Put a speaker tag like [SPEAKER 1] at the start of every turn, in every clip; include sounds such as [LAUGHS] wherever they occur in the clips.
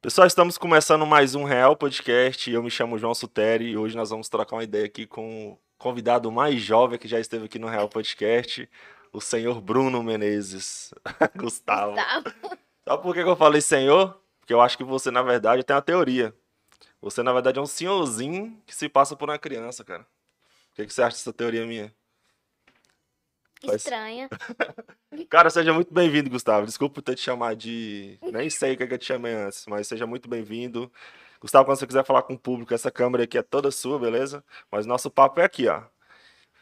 [SPEAKER 1] Pessoal, estamos começando mais um Real Podcast. Eu me chamo João Suteri e hoje nós vamos trocar uma ideia aqui com o convidado mais jovem que já esteve aqui no Real Podcast, o senhor Bruno Menezes. [LAUGHS] Gustavo.
[SPEAKER 2] Gustavo.
[SPEAKER 1] Sabe por que eu falei senhor? Porque eu acho que você, na verdade, tem uma teoria. Você, na verdade, é um senhorzinho que se passa por uma criança, cara. O que, que você acha dessa teoria minha?
[SPEAKER 2] Estranha. [LAUGHS]
[SPEAKER 1] Cara, seja muito bem-vindo, Gustavo. Desculpa ter te chamado de. Nem sei o que, que eu te chamei antes, mas seja muito bem-vindo. Gustavo, quando você quiser falar com o público, essa câmera aqui é toda sua, beleza? Mas nosso papo é aqui, ó.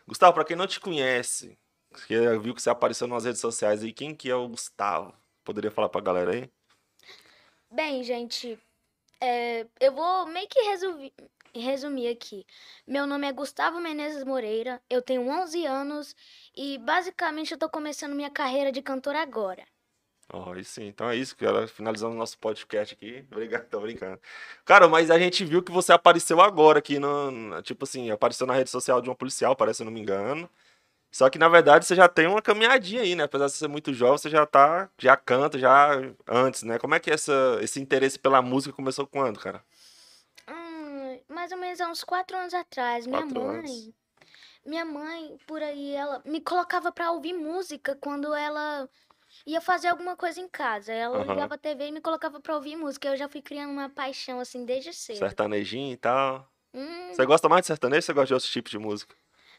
[SPEAKER 1] Gustavo, pra quem não te conhece, que viu que você apareceu nas redes sociais aí, quem que é o Gustavo? Poderia falar pra galera aí?
[SPEAKER 2] Bem, gente, é, eu vou meio que resumir, resumir aqui. Meu nome é Gustavo Menezes Moreira, eu tenho 11 anos e basicamente eu tô começando minha carreira de cantor agora.
[SPEAKER 1] Aí sim. Então é isso, cara. Finalizando o nosso podcast aqui. [LAUGHS] Obrigado, tô brincando. Cara, mas a gente viu que você apareceu agora aqui no. Tipo assim, apareceu na rede social de uma policial, parece, se não me engano. Só que na verdade você já tem uma caminhadinha aí, né? Apesar de você ser muito jovem, você já tá. Já canta, já antes, né? Como é que essa, esse interesse pela música começou quando, cara?
[SPEAKER 2] Mais ou menos há uns 4 anos atrás, minha
[SPEAKER 1] Quatro
[SPEAKER 2] mãe.
[SPEAKER 1] anos.
[SPEAKER 2] Minha mãe, por aí, ela me colocava pra ouvir música quando ela ia fazer alguma coisa em casa. Ela
[SPEAKER 1] Aham.
[SPEAKER 2] ligava a TV e me colocava pra ouvir música. Eu já fui criando uma paixão assim desde cedo.
[SPEAKER 1] Sertanejinho e tal.
[SPEAKER 2] Hum,
[SPEAKER 1] Você gosta mais de sertanejo ou você gosta de outros tipos de música?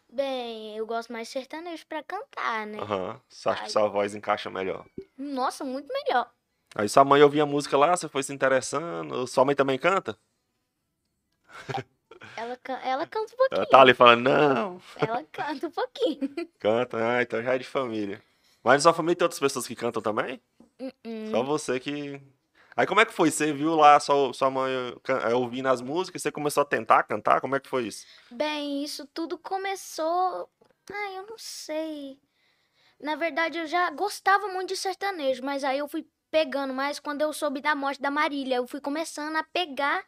[SPEAKER 2] bem, eu gosto mais de sertanejo pra cantar, né?
[SPEAKER 1] Aham. Você acha que sua voz encaixa melhor?
[SPEAKER 2] Nossa, muito melhor.
[SPEAKER 1] Aí sua mãe ouvia música lá, você foi se interessando. Sua mãe também canta?
[SPEAKER 2] Ela, ela canta um
[SPEAKER 1] Ela
[SPEAKER 2] pouquinho.
[SPEAKER 1] tá ali falando, não.
[SPEAKER 2] Ela canta um pouquinho. [LAUGHS]
[SPEAKER 1] Canta, ah, então já é de família. Mas na sua família tem outras pessoas que cantam também?
[SPEAKER 2] Hum,
[SPEAKER 1] Só você que. Aí como é que foi? Você viu lá sua, sua mãe eh, ouvindo as músicas e você começou a tentar cantar? Como é que foi isso?
[SPEAKER 2] Bem, isso tudo começou. Ai, eu não sei. Na verdade, eu já gostava muito de sertanejo, mas aí eu fui pegando mais quando eu soube da morte da Marília. Eu fui começando a pegar.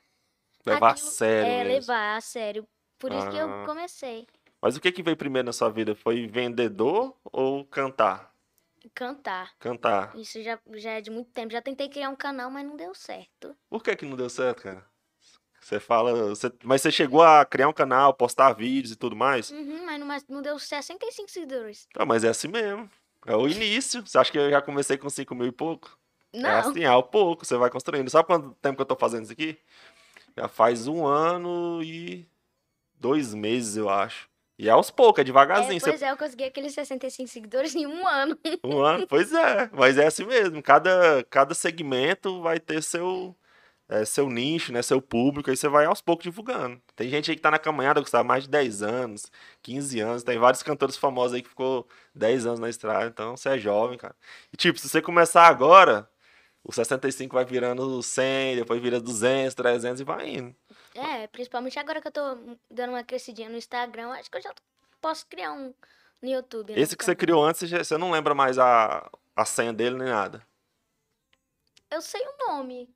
[SPEAKER 1] Levar a
[SPEAKER 2] aquilo-
[SPEAKER 1] sério
[SPEAKER 2] É,
[SPEAKER 1] mesmo.
[SPEAKER 2] levar a sério. Por isso que eu
[SPEAKER 1] Ah.
[SPEAKER 2] comecei.
[SPEAKER 1] Mas o que que veio primeiro na sua vida? Foi vendedor ou cantar?
[SPEAKER 2] Cantar.
[SPEAKER 1] Cantar.
[SPEAKER 2] Isso já, já é de muito tempo. Já tentei criar um canal, mas não deu certo.
[SPEAKER 1] Por que que não deu certo, cara? Você fala. você- Mas você chegou a criar um canal, postar vídeos e tudo mais?
[SPEAKER 2] Uhum, mas não, mas não deu 65 seguidores.
[SPEAKER 1] Ah, mas é assim mesmo. É o início. Você acha que eu já comecei com 5 mil e pouco? É
[SPEAKER 2] Não.
[SPEAKER 1] assim, ao pouco, você vai construindo. Sabe quanto tempo que eu tô fazendo isso aqui? Já faz um ano e dois meses, eu acho. E é aos poucos, é
[SPEAKER 2] É,
[SPEAKER 1] devagarzinho. Você-
[SPEAKER 2] pois é, eu consegui aqueles 65 seguidores em um ano. [LAUGHS]
[SPEAKER 1] Um ano, pois é. Mas é assim mesmo. Cada, cada segmento vai ter seu, é, seu nicho, né? Seu público. Aí você vai aos poucos divulgando. Tem gente aí que tá na caminhada, que está há mais de 10 anos, 15 anos. Tem vários cantores famosos aí que ficou 10 anos na estrada. Então você é jovem, cara. E tipo, se você começar agora, o 65 vai virando 100, depois vira 200, 300 e vai indo.
[SPEAKER 2] É, principalmente agora que eu tô dando uma crescidinha no Instagram, acho que eu já posso criar um no YouTube. né,
[SPEAKER 1] Esse que você
[SPEAKER 2] canal.
[SPEAKER 1] criou antes, você não lembra mais a, a senha dele nem nada.
[SPEAKER 2] Eu sei o nome.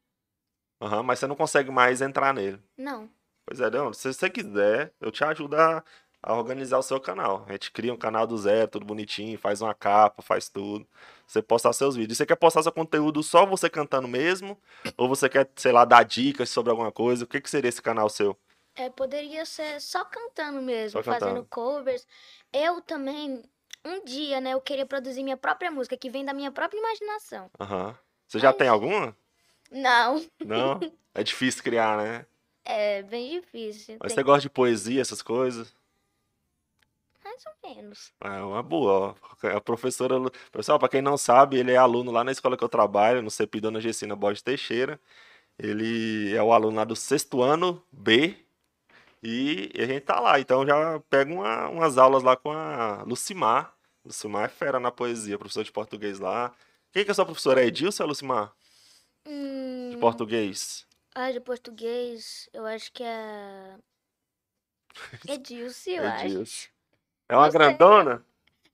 [SPEAKER 1] Aham, mas você não consegue mais entrar nele.
[SPEAKER 2] Não.
[SPEAKER 1] Pois é, Leandro, se você quiser, eu te ajudo a, a organizar o seu canal. A gente cria um canal do zero, tudo bonitinho, faz uma capa, faz tudo. Você postar seus vídeos. Você quer postar seu conteúdo só você cantando mesmo? Ou você quer, sei lá, dar dicas sobre alguma coisa? O que, que seria esse canal seu?
[SPEAKER 2] É, poderia ser só cantando mesmo,
[SPEAKER 1] Só
[SPEAKER 2] fazendo
[SPEAKER 1] cantando.
[SPEAKER 2] covers. Eu também, um dia, né, eu queria produzir minha própria música, que vem da minha própria imaginação.
[SPEAKER 1] Aham. Você já
[SPEAKER 2] Mas-
[SPEAKER 1] tem alguma?
[SPEAKER 2] Não,
[SPEAKER 1] Não? [LAUGHS] É difícil criar, né?
[SPEAKER 2] é bem difícil.
[SPEAKER 1] Mas
[SPEAKER 2] tem-
[SPEAKER 1] você gosta de poesia, essas coisas?
[SPEAKER 2] Mais ou menos.
[SPEAKER 1] É uma boa, ó. A professora. Pessoal, pra quem não sabe, ele é aluno lá na escola que eu trabalho, no CEPI Dona Gessina Borges Teixeira. Ele é o aluno lá do sexto ano B. E a gente tá lá. Então já pega uma- umas aulas lá com a Lucimar. Lucimar é fera na poesia, professor de português lá. Quem que é sua professora? É Edilson ou é Lucimar? De
[SPEAKER 2] Hum,
[SPEAKER 1] português.
[SPEAKER 2] ah, de português, eu acho que é... [LAUGHS] Edilce, eu acho.
[SPEAKER 1] É uma
[SPEAKER 2] sei.
[SPEAKER 1] grandona?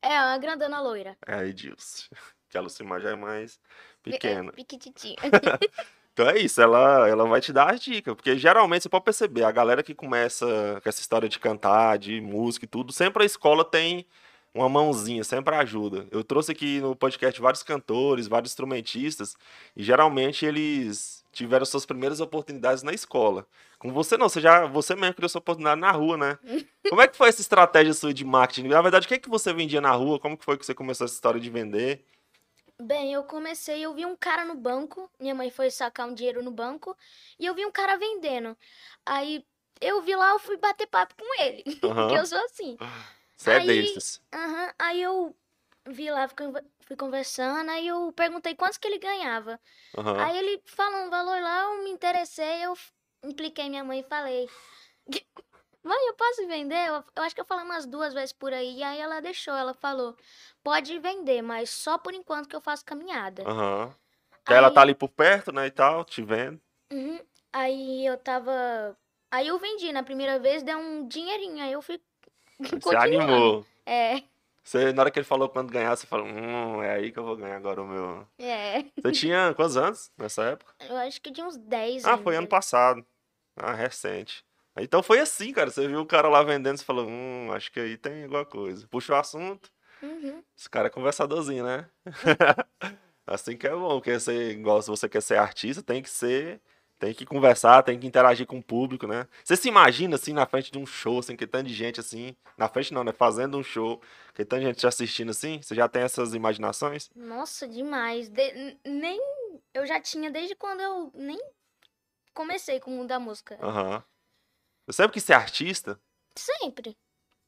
[SPEAKER 2] É, uma grandona loira.
[SPEAKER 1] É Edilson. Que a Lucimar já é mais
[SPEAKER 2] É,
[SPEAKER 1] pequena.
[SPEAKER 2] Piquititinha. [LAUGHS]
[SPEAKER 1] Então é isso, ela, ela vai te dar as dicas, porque geralmente você pode perceber, a galera que começa com essa história de cantar, de música e tudo, sempre a escola tem uma mãozinha, sempre ajuda. Eu trouxe aqui no podcast vários cantores, vários instrumentistas, e geralmente eles tiveram suas primeiras oportunidades na escola. Com você não, você já você mesmo criou sua oportunidade na rua, né? Como é que foi essa estratégia sua de marketing? Na verdade, o que é que você vendia na rua? Como que foi que você começou essa história de vender?
[SPEAKER 2] Bem, eu comecei, eu vi um cara no banco, minha mãe foi sacar um dinheiro no banco, e eu vi um cara vendendo. Aí eu vi lá, eu fui bater papo com ele, [LAUGHS]
[SPEAKER 1] Aham.
[SPEAKER 2] porque eu sou assim.
[SPEAKER 1] Você é
[SPEAKER 2] Aí-
[SPEAKER 1] desses.
[SPEAKER 2] Aham, Aí eu vi lá, fui conver- fui conversando, aí eu perguntei quantos que ele ganhava.
[SPEAKER 1] Aham.
[SPEAKER 2] Aí ele falou um valor lá, eu me interessei, eu impliquei minha mãe e falei. [LAUGHS] Mãe, eu posso vender? Eu, eu acho que eu falei umas duas vezes por aí. E aí ela deixou, ela falou: pode vender, mas só por enquanto que eu faço caminhada.
[SPEAKER 1] Aham. Ela
[SPEAKER 2] Aí-
[SPEAKER 1] tá ali por perto, né, e tal, te vendo.
[SPEAKER 2] Uhum. Aí eu tava. Aí eu vendi na primeira vez, deu um dinheirinho. Aí eu fui.
[SPEAKER 1] Você [LAUGHS] animou.
[SPEAKER 2] É,
[SPEAKER 1] Você, na hora que ele falou quando ganhar, você falou, hum, é aí que eu vou ganhar agora o meu.
[SPEAKER 2] é.
[SPEAKER 1] Você tinha quantos anos nessa época?
[SPEAKER 2] Eu acho que de uns 10
[SPEAKER 1] Ah, foi ano passado. Ah, recente. Então foi assim, cara. Você viu o cara lá vendendo, você falou, hum, acho que aí tem alguma coisa. Puxa o assunto.
[SPEAKER 2] Uhum.
[SPEAKER 1] Esse cara é conversadorzinho, né? [LAUGHS] assim que é bom, porque você, igual se você quer ser artista, tem que ser. Tem que conversar, tem que interagir com o público, né? Você se imagina assim na frente de um show, assim, que tanto de gente assim. Na frente não, né? Fazendo um show, que tanta gente te assistindo assim. Você já tem essas imaginações?
[SPEAKER 2] Nossa, demais. De- nem. Eu já tinha desde quando eu nem comecei com o mundo da música.
[SPEAKER 1] Aham. Você sempre quis ser artista?
[SPEAKER 2] Sempre.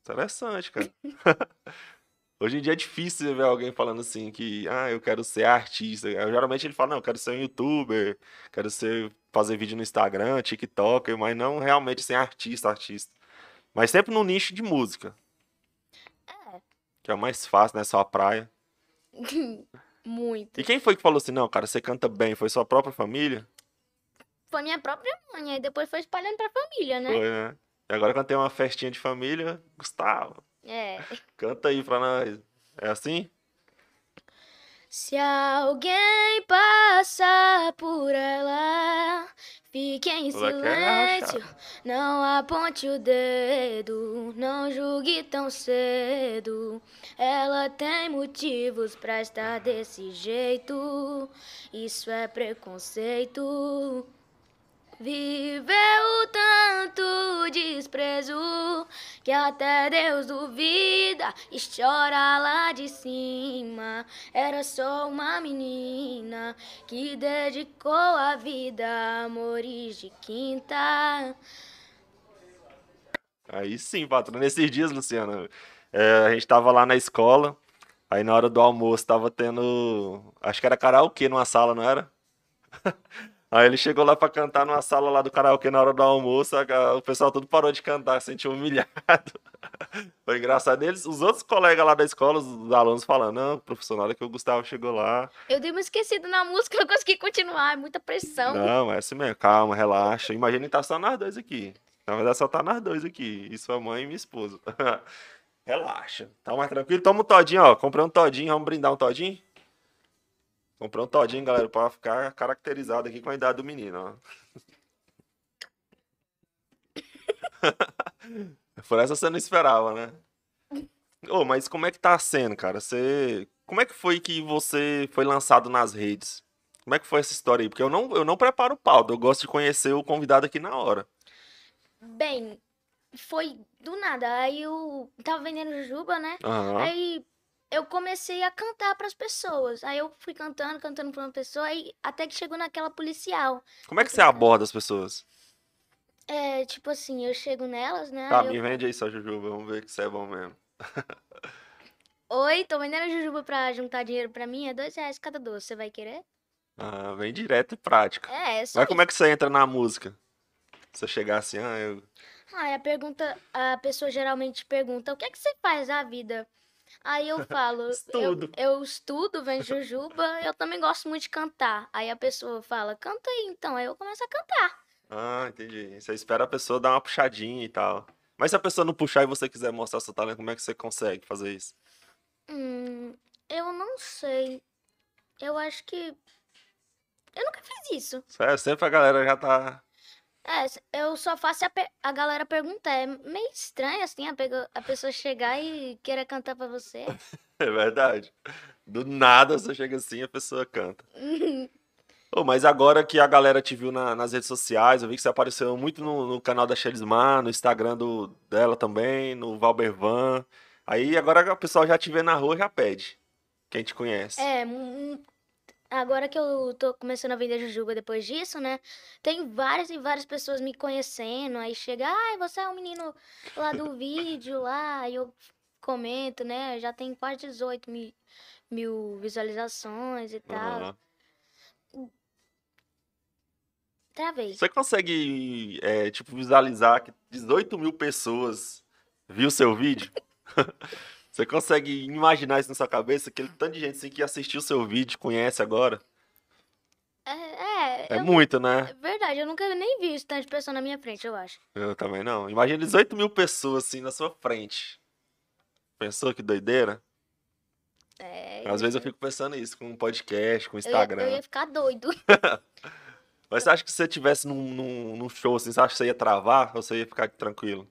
[SPEAKER 1] Interessante, cara. [LAUGHS] Hoje em dia é difícil você ver alguém falando assim que, ah, eu quero ser artista. Aí, Geralmente ele fala, não, eu quero ser um youtuber, quero ser, fazer vídeo no Instagram, TikTok, mas não realmente ser artista, artista. Mas sempre no nicho de música. Que é o mais fácil, né? Só a praia. [LAUGHS]
[SPEAKER 2] Muito.
[SPEAKER 1] E quem foi que falou assim, não, cara, você canta bem? Foi sua própria família?
[SPEAKER 2] Foi minha própria mãe, aí depois foi espalhando pra família, né?
[SPEAKER 1] Foi, né? E agora quando tem uma festinha de família, Gustavo,
[SPEAKER 2] É.
[SPEAKER 1] canta aí pra nós. É assim?
[SPEAKER 2] Se alguém passar por ela, fique em silêncio. Não aponte o dedo, não julgue tão cedo. Ela tem motivos pra estar desse jeito. Isso é preconceito. Viveu tanto desprezo que até Deus duvida e chora lá de cima. Era só uma menina que dedicou a vida a amores de quinta.
[SPEAKER 1] Aí sim, patrão. Nesses dias, Luciano, é, a gente tava lá na escola, aí na hora do almoço tava tendo. Acho que era karaokê numa sala, não era? [LAUGHS] Aí ele chegou lá pra cantar numa sala lá do karaokê na hora do almoço, o pessoal todo parou de cantar, se sentiu humilhado. [LAUGHS] Foi engraçado. Eles, os outros colegas lá da escola, os alunos falando, não, professor, na hora que o Gustavo chegou lá.
[SPEAKER 2] Eu dei uma esquecida na música, [LAUGHS] não consegui continuar, é muita pressão.
[SPEAKER 1] Não, é assim mesmo, calma, relaxa. Imagina que tá só nós dois aqui. Na verdade, só tá nós dois aqui. E sua mãe e minha esposa. [LAUGHS] relaxa. Tá mais tranquilo. Toma um todinho, ó. Comprei um todinho. Vamos brindar um todinho? Comprei um todinho, galera, pra ficar caracterizado aqui com a idade do menino, ó. [LAUGHS] Por essa você não esperava, né? Ô, mas como é que tá sendo, cara? Você... Como é que foi que você foi lançado nas redes? Como é que foi essa história aí? Porque eu não, eu não preparo o pauta, eu gosto de conhecer o convidado aqui na hora.
[SPEAKER 2] Bem, foi do nada. Aí eu tava vendendo jujuba, né?
[SPEAKER 1] Aham.
[SPEAKER 2] Aí eu comecei a cantar pras pessoas. Aí eu fui cantando, cantando pra uma pessoa, aí até que chegou naquela policial.
[SPEAKER 1] Como é que você aborda as pessoas?
[SPEAKER 2] É, tipo assim, eu chego nelas, né?
[SPEAKER 1] Tá,
[SPEAKER 2] aí eu-
[SPEAKER 1] me vende aí sua jujuba, vamos ver que você é bom mesmo. [LAUGHS]
[SPEAKER 2] Oi, tô vendendo jujuba pra juntar dinheiro pra mim, é dois reais cada doce, você vai querer?
[SPEAKER 1] Ah, vem direto e prática.
[SPEAKER 2] É, é só
[SPEAKER 1] Mas como é que você entra na música? Se eu chegar assim, ah, eu...
[SPEAKER 2] Aí a pergunta, a pessoa geralmente pergunta, o que é que você faz da vida? Aí eu falo, eu,
[SPEAKER 1] Estudo.
[SPEAKER 2] eu estudo, vendo jujuba, eu também gosto muito de cantar. Aí a pessoa fala, canta aí então, aí eu começo a cantar.
[SPEAKER 1] Ah, entendi. Você espera a pessoa dar uma puxadinha e tal. Mas se a pessoa não puxar e você quiser mostrar seu talento, como é que você consegue fazer isso?
[SPEAKER 2] Hum, eu não sei. Eu acho que. Eu nunca fiz isso.
[SPEAKER 1] Sério, sempre a galera já tá
[SPEAKER 2] É, eu só faço a, a galera perguntar. É meio estranho, assim, a, a pessoa chegar e querer cantar pra você. [LAUGHS]
[SPEAKER 1] É verdade. Do nada você chega assim e a pessoa canta. [LAUGHS] Ô, mas agora que a galera te viu na- nas redes sociais, eu vi que você apareceu muito no, no canal da Chelismar, no Instagram do, dela também, no Valbervan. Aí agora o pessoal já te vê na rua já pede. Quem te conhece.
[SPEAKER 2] É, agora que eu tô começando a vender jujuba depois disso, né? Tem várias e várias pessoas me conhecendo. Aí chega, ai, você é o menino lá do [LAUGHS] vídeo lá. Aí eu comento, né? Já tem quase 18 mil, mil visualizações e tal.
[SPEAKER 1] Aham.
[SPEAKER 2] Travei.
[SPEAKER 1] Você consegue, é, tipo, visualizar que 18 mil pessoas viu seu vídeo? [LAUGHS] Você consegue imaginar isso na sua cabeça? Aquele tanto de gente assim, que assistiu seu vídeo, conhece agora?
[SPEAKER 2] É, é,
[SPEAKER 1] É
[SPEAKER 2] eu-
[SPEAKER 1] muito, né?
[SPEAKER 2] é verdade, eu nunca nem vi isso tanto de pessoa na minha frente, eu acho.
[SPEAKER 1] Eu também não. Imagina 18 mil pessoas assim na sua frente. Pensou que doideira?
[SPEAKER 2] É,
[SPEAKER 1] Às vezes eu fico pensando isso com um podcast, com
[SPEAKER 2] eu ia,
[SPEAKER 1] Instagram.
[SPEAKER 2] eu ia ficar doido. [LAUGHS] [LAUGHS]
[SPEAKER 1] Mas você acha que se você estivesse num, num, num show assim, você acha que você ia travar ou você ia ficar tranquilo?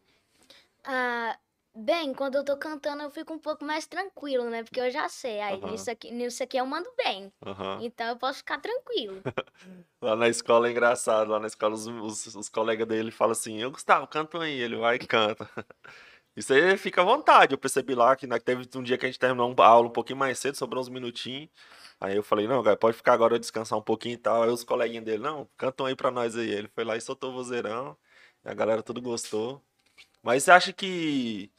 [SPEAKER 2] Ah, bem, quando eu tô cantando eu fico um pouco mais tranquilo, né? Porque eu já sei, aí
[SPEAKER 1] Aham.
[SPEAKER 2] nisso aqui, nisso aqui eu mando bem.
[SPEAKER 1] Aham.
[SPEAKER 2] Então eu posso ficar tranquilo. [LAUGHS]
[SPEAKER 1] Lá na escola é engraçado, lá na escola os, os, os colegas dele falam assim, eu Gustavo, canta aí, ele vai e canta. [LAUGHS] Isso aí fica à vontade, eu percebi lá que né, teve um dia que a gente terminou a aula um pouquinho mais cedo, sobrou uns minutinhos, aí eu falei, não, cara, pode ficar agora descansar um pouquinho e tal, aí os coleguinhas dele, não, cantam aí pra nós aí, ele foi lá e soltou o vozeirão, e a galera tudo gostou. Mas você acha que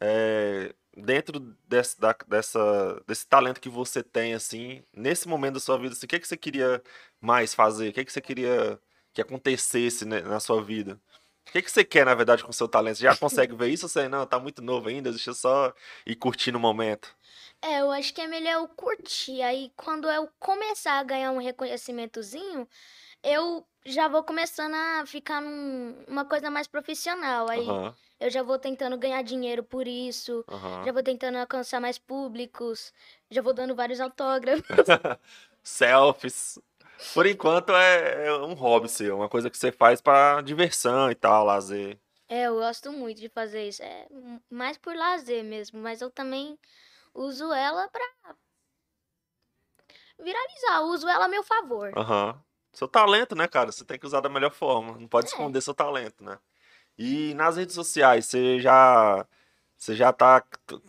[SPEAKER 1] é, dentro desse, da- dessa, desse talento que você tem, assim, nesse momento da sua vida, assim, o que que você queria mais fazer? O que que você queria que acontecesse, né, na sua vida? O que que você quer, na verdade, com o seu talento? Você já [LAUGHS] consegue ver isso ou você, não, tá muito novo ainda, deixa eu só ir curtindo o momento?
[SPEAKER 2] É, eu acho que é melhor eu curtir. Aí quando eu começar a ganhar um reconhecimentozinho, eu já vou começando a ficar numa coisa mais profissional. Aí
[SPEAKER 1] Aham,
[SPEAKER 2] eu já vou tentando ganhar dinheiro por isso.
[SPEAKER 1] aham.
[SPEAKER 2] Já vou tentando alcançar mais públicos. Já vou dando vários autógrafos. [LAUGHS]
[SPEAKER 1] Selfies. Por enquanto é, é um hobby seu, uma coisa que você faz pra diversão e tal, lazer.
[SPEAKER 2] É, eu gosto muito de fazer isso. É mais por lazer mesmo, mas eu também uso ela pra viralizar. Uso ela a meu favor.
[SPEAKER 1] Aham. Seu talento, né, cara? Você tem que usar da melhor forma. Não pode
[SPEAKER 2] É.
[SPEAKER 1] esconder seu talento, né? E nas redes sociais, você já. Você já tá.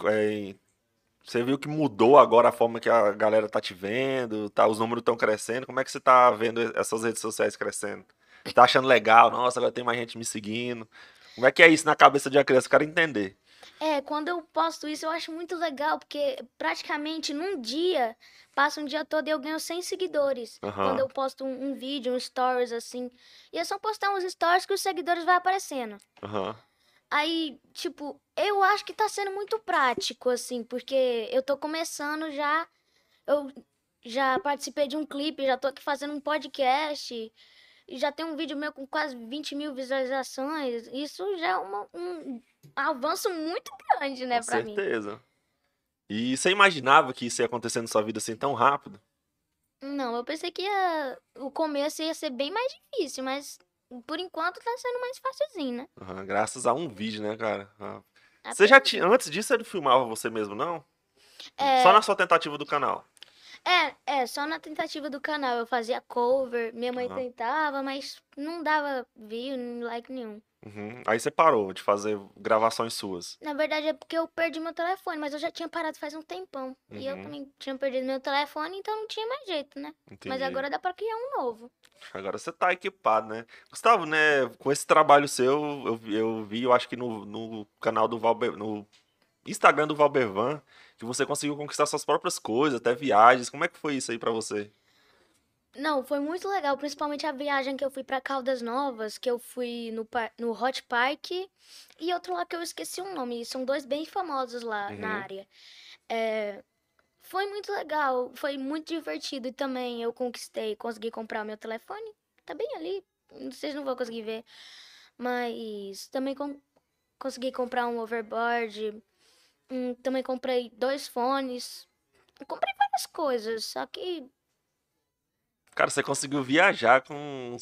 [SPEAKER 1] é, você viu que mudou agora a forma que a galera tá te vendo, tá, os números estão crescendo. Como é que você tá vendo essas redes sociais crescendo? Tá achando legal? Nossa, agora tem mais gente me seguindo. Como é que é isso na cabeça de uma criança? Eu quero entender.
[SPEAKER 2] É, quando eu posto isso, eu acho muito legal, porque praticamente num dia, passa um dia todo e eu ganho 100 seguidores. Quando eu posto um, um vídeo, um stories assim. E é só postar uns stories que os seguidores vai aparecendo. Aí, tipo, eu acho que tá sendo muito prático, assim, porque eu tô começando já. Eu já participei de um clipe, já tô aqui fazendo um podcast. E já tem um vídeo meu com quase 20 mil visualizações. Isso já é uma- um avanço muito grande, né,
[SPEAKER 1] Com
[SPEAKER 2] pra mim.
[SPEAKER 1] certeza. E você imaginava que isso ia acontecer na sua vida assim tão rápido?
[SPEAKER 2] Não, eu pensei que ia- o começo ia ser bem mais difícil, mas por enquanto tá sendo mais facilzinho, né?
[SPEAKER 1] Aham, graças a um vídeo, né, cara? Você já tinha. Antes disso, você não filmava você mesmo, não?
[SPEAKER 2] É,
[SPEAKER 1] Só na sua tentativa do canal.
[SPEAKER 2] É, é, só na tentativa do canal. Eu fazia cover, minha mãe
[SPEAKER 1] Aham.
[SPEAKER 2] tentava, mas não dava view, nem like nenhum.
[SPEAKER 1] Uhum. Aí você parou de fazer gravações suas.
[SPEAKER 2] Na verdade é porque eu perdi meu telefone, mas eu já tinha parado faz um tempão. E eu
[SPEAKER 1] Uhum.
[SPEAKER 2] também tinha perdido meu telefone, então não tinha mais jeito, né?
[SPEAKER 1] Entendi.
[SPEAKER 2] Mas agora dá pra criar um novo.
[SPEAKER 1] Agora você tá equipado, né? Gustavo, né? Com esse trabalho seu, eu, vi- eu vi, eu acho que no, no canal do Valber, no Instagram do Valbervan, que você conseguiu conquistar suas próprias coisas, até viagens. Como é que foi isso aí pra você?
[SPEAKER 2] Não, foi muito legal, principalmente a viagem que eu fui pra Caldas Novas, que eu fui no, no Hot Park e outro lá que eu esqueci o nome. São dois bem famosos lá na
[SPEAKER 1] Uhum.
[SPEAKER 2] área. É, foi muito legal, foi muito divertido e também eu conquistei, consegui comprar o meu telefone. Tá bem ali, vocês não vão conseguir ver. Mas também com- consegui comprar um overboard. Hum, também comprei dois fones. Comprei várias coisas, só que
[SPEAKER 1] Cara, você conseguiu viajar com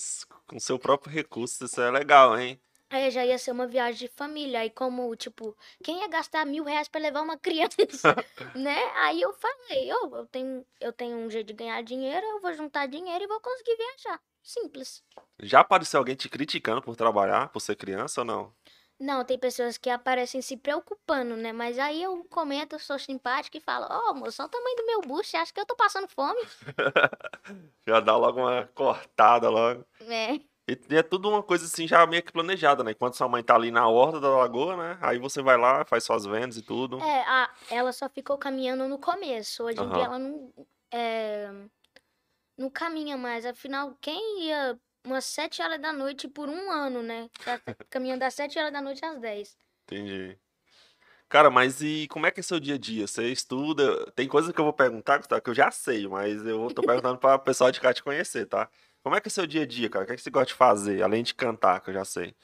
[SPEAKER 1] com seu próprio recurso, isso é legal, hein?
[SPEAKER 2] Aí já ia ser uma viagem de família. Aí como, tipo, quem ia gastar mil reais pra levar uma [LAUGHS] criança, né? Aí eu falei, "Ô, eu tenho, eu tenho um jeito de ganhar dinheiro, eu vou juntar dinheiro e vou conseguir viajar. Simples.
[SPEAKER 1] Já apareceu alguém te criticando por trabalhar, por ser criança ou não?
[SPEAKER 2] Não, tem pessoas que aparecem se preocupando, né? Mas aí eu comento, sou simpática e falo, ô, moço, olha o tamanho do meu bucho, acha que eu tô passando fome? [LAUGHS]
[SPEAKER 1] Já dá logo uma cortada logo.
[SPEAKER 2] É.
[SPEAKER 1] E é tudo uma coisa assim já meio que planejada, né? Enquanto sua mãe tá ali na horta da lagoa, né? Aí você vai lá, faz suas vendas e tudo.
[SPEAKER 2] É, a, ela só ficou caminhando no começo. Hoje em
[SPEAKER 1] Aham.
[SPEAKER 2] dia ela não, é, não caminha mais. Afinal, quem ia umas 7 horas da noite por um ano, né? Tá caminhando das 7 horas da noite às 10.
[SPEAKER 1] Entendi. Cara, mas e como é que é seu dia a dia? Você estuda? Tem coisa que eu vou perguntar, Gustavo, que eu já sei, mas eu tô perguntando pra [LAUGHS] pessoal de cá te conhecer, tá? Como é que é seu dia a dia, cara? O que é que você gosta de fazer, além de cantar, que eu já sei?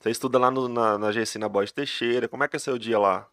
[SPEAKER 1] Você estuda lá no- na, na Gessina Borges Teixeira, como é que é seu dia lá?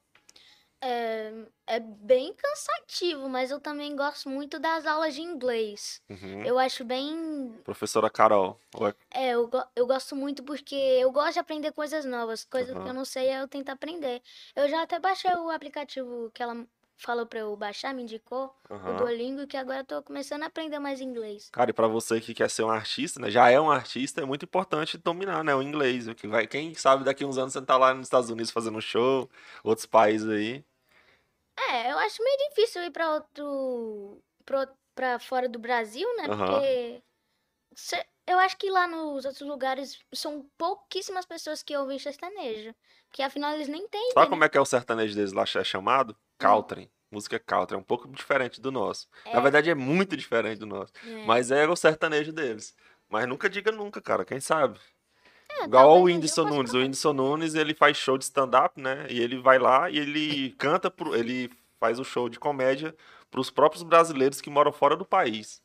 [SPEAKER 2] É, é bem cansativo, mas eu também gosto muito das aulas de inglês.
[SPEAKER 1] Uhum.
[SPEAKER 2] Eu acho bem
[SPEAKER 1] Professora Carol. ou é-
[SPEAKER 2] eu, go- eu gosto muito porque eu gosto de aprender coisas novas. Coisas que
[SPEAKER 1] Aham.
[SPEAKER 2] eu não sei, eu tento aprender. Eu já até baixei o aplicativo que ela falou pra eu baixar, me indicou, o
[SPEAKER 1] Aham.
[SPEAKER 2] Duolingo, que agora eu tô começando a aprender mais inglês.
[SPEAKER 1] Cara, e pra você que quer ser um artista, né? Já é um artista, é muito importante dominar, né? O inglês. o Que vai, quem sabe daqui uns anos você tá lá nos Estados Unidos fazendo show, outros países aí.
[SPEAKER 2] É, eu acho meio difícil ir pra outro. pro- pra fora do Brasil, né?
[SPEAKER 1] Aham.
[SPEAKER 2] Porque. cê- eu acho que lá nos outros lugares são pouquíssimas pessoas que ouvem sertanejo. Porque afinal eles nem entendem.
[SPEAKER 1] Sabe
[SPEAKER 2] né?
[SPEAKER 1] como é que é o sertanejo deles lá é chamado? Country. Música country. É um pouco diferente do nosso. Na
[SPEAKER 2] É.
[SPEAKER 1] verdade, é muito diferente do nosso.
[SPEAKER 2] É.
[SPEAKER 1] Mas é o sertanejo deles. Mas nunca diga nunca, cara. Quem sabe?
[SPEAKER 2] É,
[SPEAKER 1] Igual o Whindersson Nunes. O Whindersson Nunes, ele faz show de stand-up, né? E ele vai lá e ele canta, pro, ele faz o show de comédia pros próprios brasileiros que moram fora do país.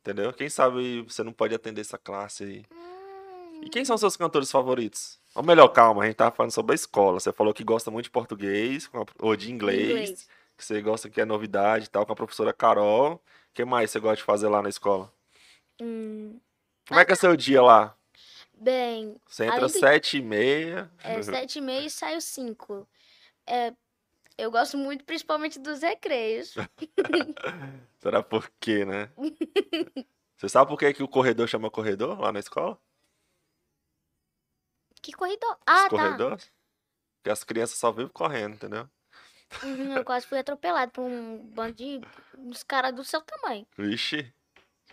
[SPEAKER 1] Entendeu? Quem sabe você não pode atender essa classe aí.
[SPEAKER 2] Hum,
[SPEAKER 1] E quem são seus cantores favoritos? Ou melhor, calma, a gente tava falando sobre a escola. Você falou que gosta muito de português, ou de inglês,
[SPEAKER 2] Inglês.
[SPEAKER 1] que você gosta que é novidade e tal, com a professora Carol. O que mais você gosta de fazer lá na escola?
[SPEAKER 2] hum,
[SPEAKER 1] Como é que é seu dia lá?
[SPEAKER 2] Bem,
[SPEAKER 1] Você entra às sete e meia.
[SPEAKER 2] é sete e meia e saio cinco. É, eu gosto muito, principalmente dos recreios. [LAUGHS]
[SPEAKER 1] Será por quê, né? [LAUGHS] Você sabe por que, que o corredor chama corredor lá na escola?
[SPEAKER 2] Que corredor?
[SPEAKER 1] Os
[SPEAKER 2] Ah, tá.
[SPEAKER 1] corredores? Porque as crianças só vivem correndo, entendeu?
[SPEAKER 2] Uhum, eu quase fui atropelado por um bando de uns caras do seu tamanho.
[SPEAKER 1] Vixe.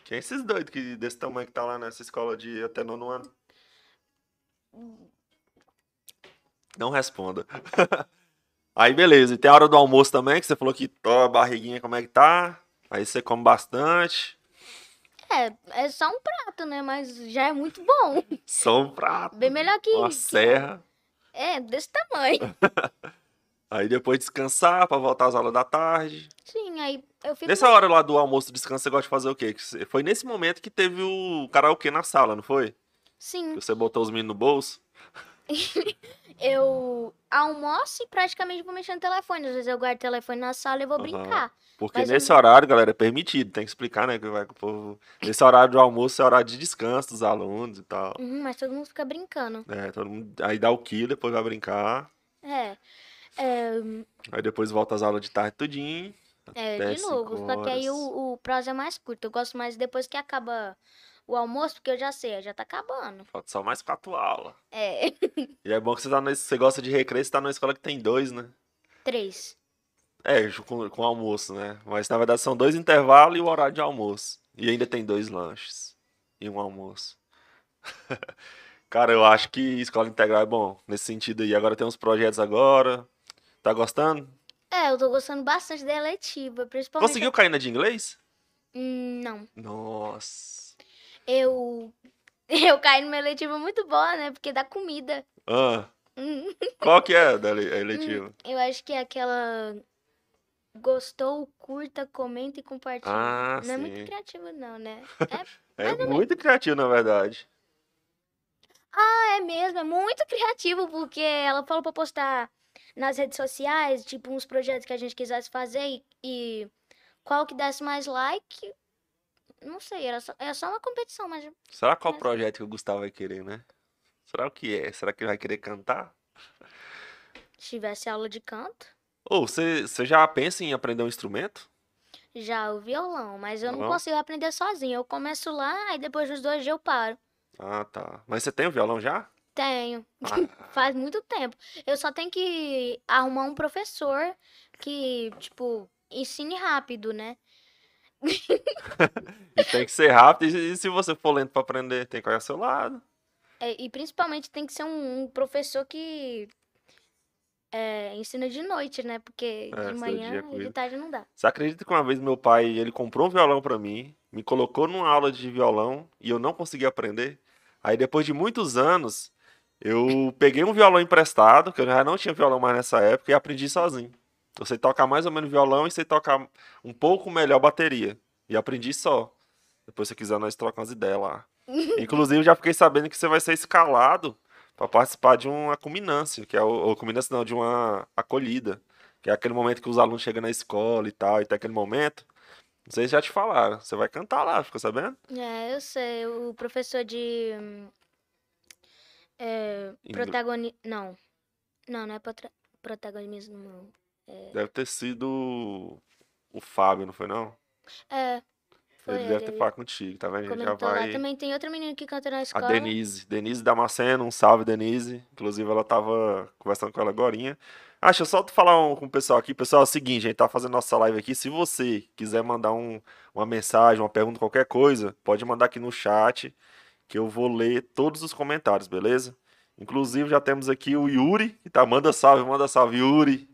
[SPEAKER 1] Quem é esses doidos que, desse tamanho que tá lá nessa escola de até nono ano? Não responda. [LAUGHS] Aí, beleza. E tem a hora do almoço também, que você falou que tô, a barriguinha como é que tá. Aí você come bastante.
[SPEAKER 2] É, é só um prato, né? Mas já é muito bom. [LAUGHS]
[SPEAKER 1] Só um prato.
[SPEAKER 2] Bem melhor que.
[SPEAKER 1] Uma
[SPEAKER 2] que-
[SPEAKER 1] serra.
[SPEAKER 2] É, desse tamanho. [LAUGHS]
[SPEAKER 1] Aí depois descansar pra voltar às aulas da tarde.
[SPEAKER 2] Sim, aí eu fico.
[SPEAKER 1] Nessa hora lá do almoço descanso, você gosta de fazer o quê? Foi nesse momento que teve o karaokê na sala, não foi?
[SPEAKER 2] Sim,
[SPEAKER 1] Que você botou os meninos no bolso? [LAUGHS]
[SPEAKER 2] eu almoço e praticamente vou mexer no telefone. Às vezes eu guardo o telefone na sala e vou
[SPEAKER 1] Aham.
[SPEAKER 2] brincar.
[SPEAKER 1] Porque
[SPEAKER 2] Mas eu
[SPEAKER 1] nesse
[SPEAKER 2] não-
[SPEAKER 1] horário, galera, é permitido, tem que explicar, né? Que vai com o povo. Nesse horário do almoço é horário de descanso dos alunos e tal.
[SPEAKER 2] Uhum, mas todo mundo fica brincando.
[SPEAKER 1] É, todo mundo. Aí dá o quilo, depois vai brincar.
[SPEAKER 2] É. É,
[SPEAKER 1] Aí depois volta às aulas de tarde tudinho.
[SPEAKER 2] é de novo. Só que aí o, o prazo é mais curto. Eu gosto mais depois que acaba o almoço, porque eu já sei, já tá acabando.
[SPEAKER 1] Falta só mais quatro aulas.
[SPEAKER 2] É. [LAUGHS]
[SPEAKER 1] E é bom que você tá você gosta de recreio, você tá numa escola que tem dois, né?
[SPEAKER 2] Três.
[SPEAKER 1] É, com, com almoço, né? Mas na verdade são dois intervalos e o horário de almoço. E ainda tem dois lanches e um almoço. [LAUGHS] Cara, eu acho que escola integral é bom nesse sentido aí. Agora tem uns projetos agora. Tá gostando?
[SPEAKER 2] É, eu tô gostando bastante da eletiva, principalmente.
[SPEAKER 1] Conseguiu cair na de inglês?
[SPEAKER 2] Hum, não.
[SPEAKER 1] Nossa.
[SPEAKER 2] Eu. [LAUGHS] Eu caí numa eletiva muito boa, né? Porque dá comida.
[SPEAKER 1] Ah,
[SPEAKER 2] Hum, [LAUGHS]
[SPEAKER 1] qual que é da eletiva?
[SPEAKER 2] eu acho que é aquela. Gostou, curta, comenta e compartilha.
[SPEAKER 1] Ah,
[SPEAKER 2] não é
[SPEAKER 1] sim.
[SPEAKER 2] muito criativo, não, né? [LAUGHS] É,
[SPEAKER 1] É muito criativo, na verdade.
[SPEAKER 2] é mesmo, é muito criativo, porque ela falou pra postar nas redes sociais, tipo, uns projetos que a gente quisesse fazer e, e qual que desse mais like. Não sei, era só, era só uma competição, mas
[SPEAKER 1] Será qual
[SPEAKER 2] Mas-
[SPEAKER 1] projeto que o Gustavo vai querer, né? Será o que é? Será que ele vai querer cantar?
[SPEAKER 2] se tivesse aula de canto,
[SPEAKER 1] Ou você você já pensa em aprender um instrumento?
[SPEAKER 2] já o violão, mas eu não consigo aprender sozinho. Eu começo lá, e depois dos dois dias eu paro.
[SPEAKER 1] Ah, tá. Mas você tem o violão já?
[SPEAKER 2] Tenho.
[SPEAKER 1] Ah, [LAUGHS]
[SPEAKER 2] Faz muito tempo. Eu só tenho que arrumar um professor que, tipo, ensine rápido, né?
[SPEAKER 1] E tem que ser rápido. E, se você for lento pra aprender, tem que olhar ao seu lado.
[SPEAKER 2] É, e principalmente tem que ser um, um professor que é, ensina de noite, né? Porque
[SPEAKER 1] É,
[SPEAKER 2] de manhã e de tarde não dá.
[SPEAKER 1] Você acredita que uma vez meu pai, ele comprou um violão pra mim, me colocou numa aula de violão e eu não consegui aprender? Aí depois de muitos anos, eu peguei um violão emprestado, que eu já não tinha violão mais nessa época, e aprendi sozinho. Eu sei tocar mais ou menos violão e sei tocar um pouco melhor bateria. E aprendi só. Depois, se quiser, nós trocamos ideias lá. [LAUGHS] Inclusive, já fiquei sabendo que você vai ser escalado para participar de uma culminância, que é o, culminância não, de uma acolhida, que é aquele momento que os alunos chegam na escola e tal, e tem aquele momento. Não sei se já te falaram. Você vai cantar lá, ficou sabendo?
[SPEAKER 2] É, eu sei. O professor de. É, protagoni... Não. Não, não é protagonismo, não.
[SPEAKER 1] Deve ter sido o Fábio, não foi não?
[SPEAKER 2] É. Foi
[SPEAKER 1] Ele deve ter falado contigo, tá vendo? Já
[SPEAKER 2] comentou lá.
[SPEAKER 1] vai.
[SPEAKER 2] Também tem outra menina que canta na
[SPEAKER 1] A
[SPEAKER 2] escola.
[SPEAKER 1] Denise, Denise Damasceno, um salve, Denise. Inclusive, ela tava conversando com ela agora. Ah, deixa eu só falar um- com o pessoal aqui. Pessoal, é o seguinte, a gente tá fazendo nossa live aqui. Se você quiser mandar um- uma mensagem, uma pergunta, qualquer coisa, pode mandar aqui no chat, que eu vou ler todos os comentários, beleza? Inclusive, já temos aqui o Yuri, que tá, manda salve, manda salve, Yuri.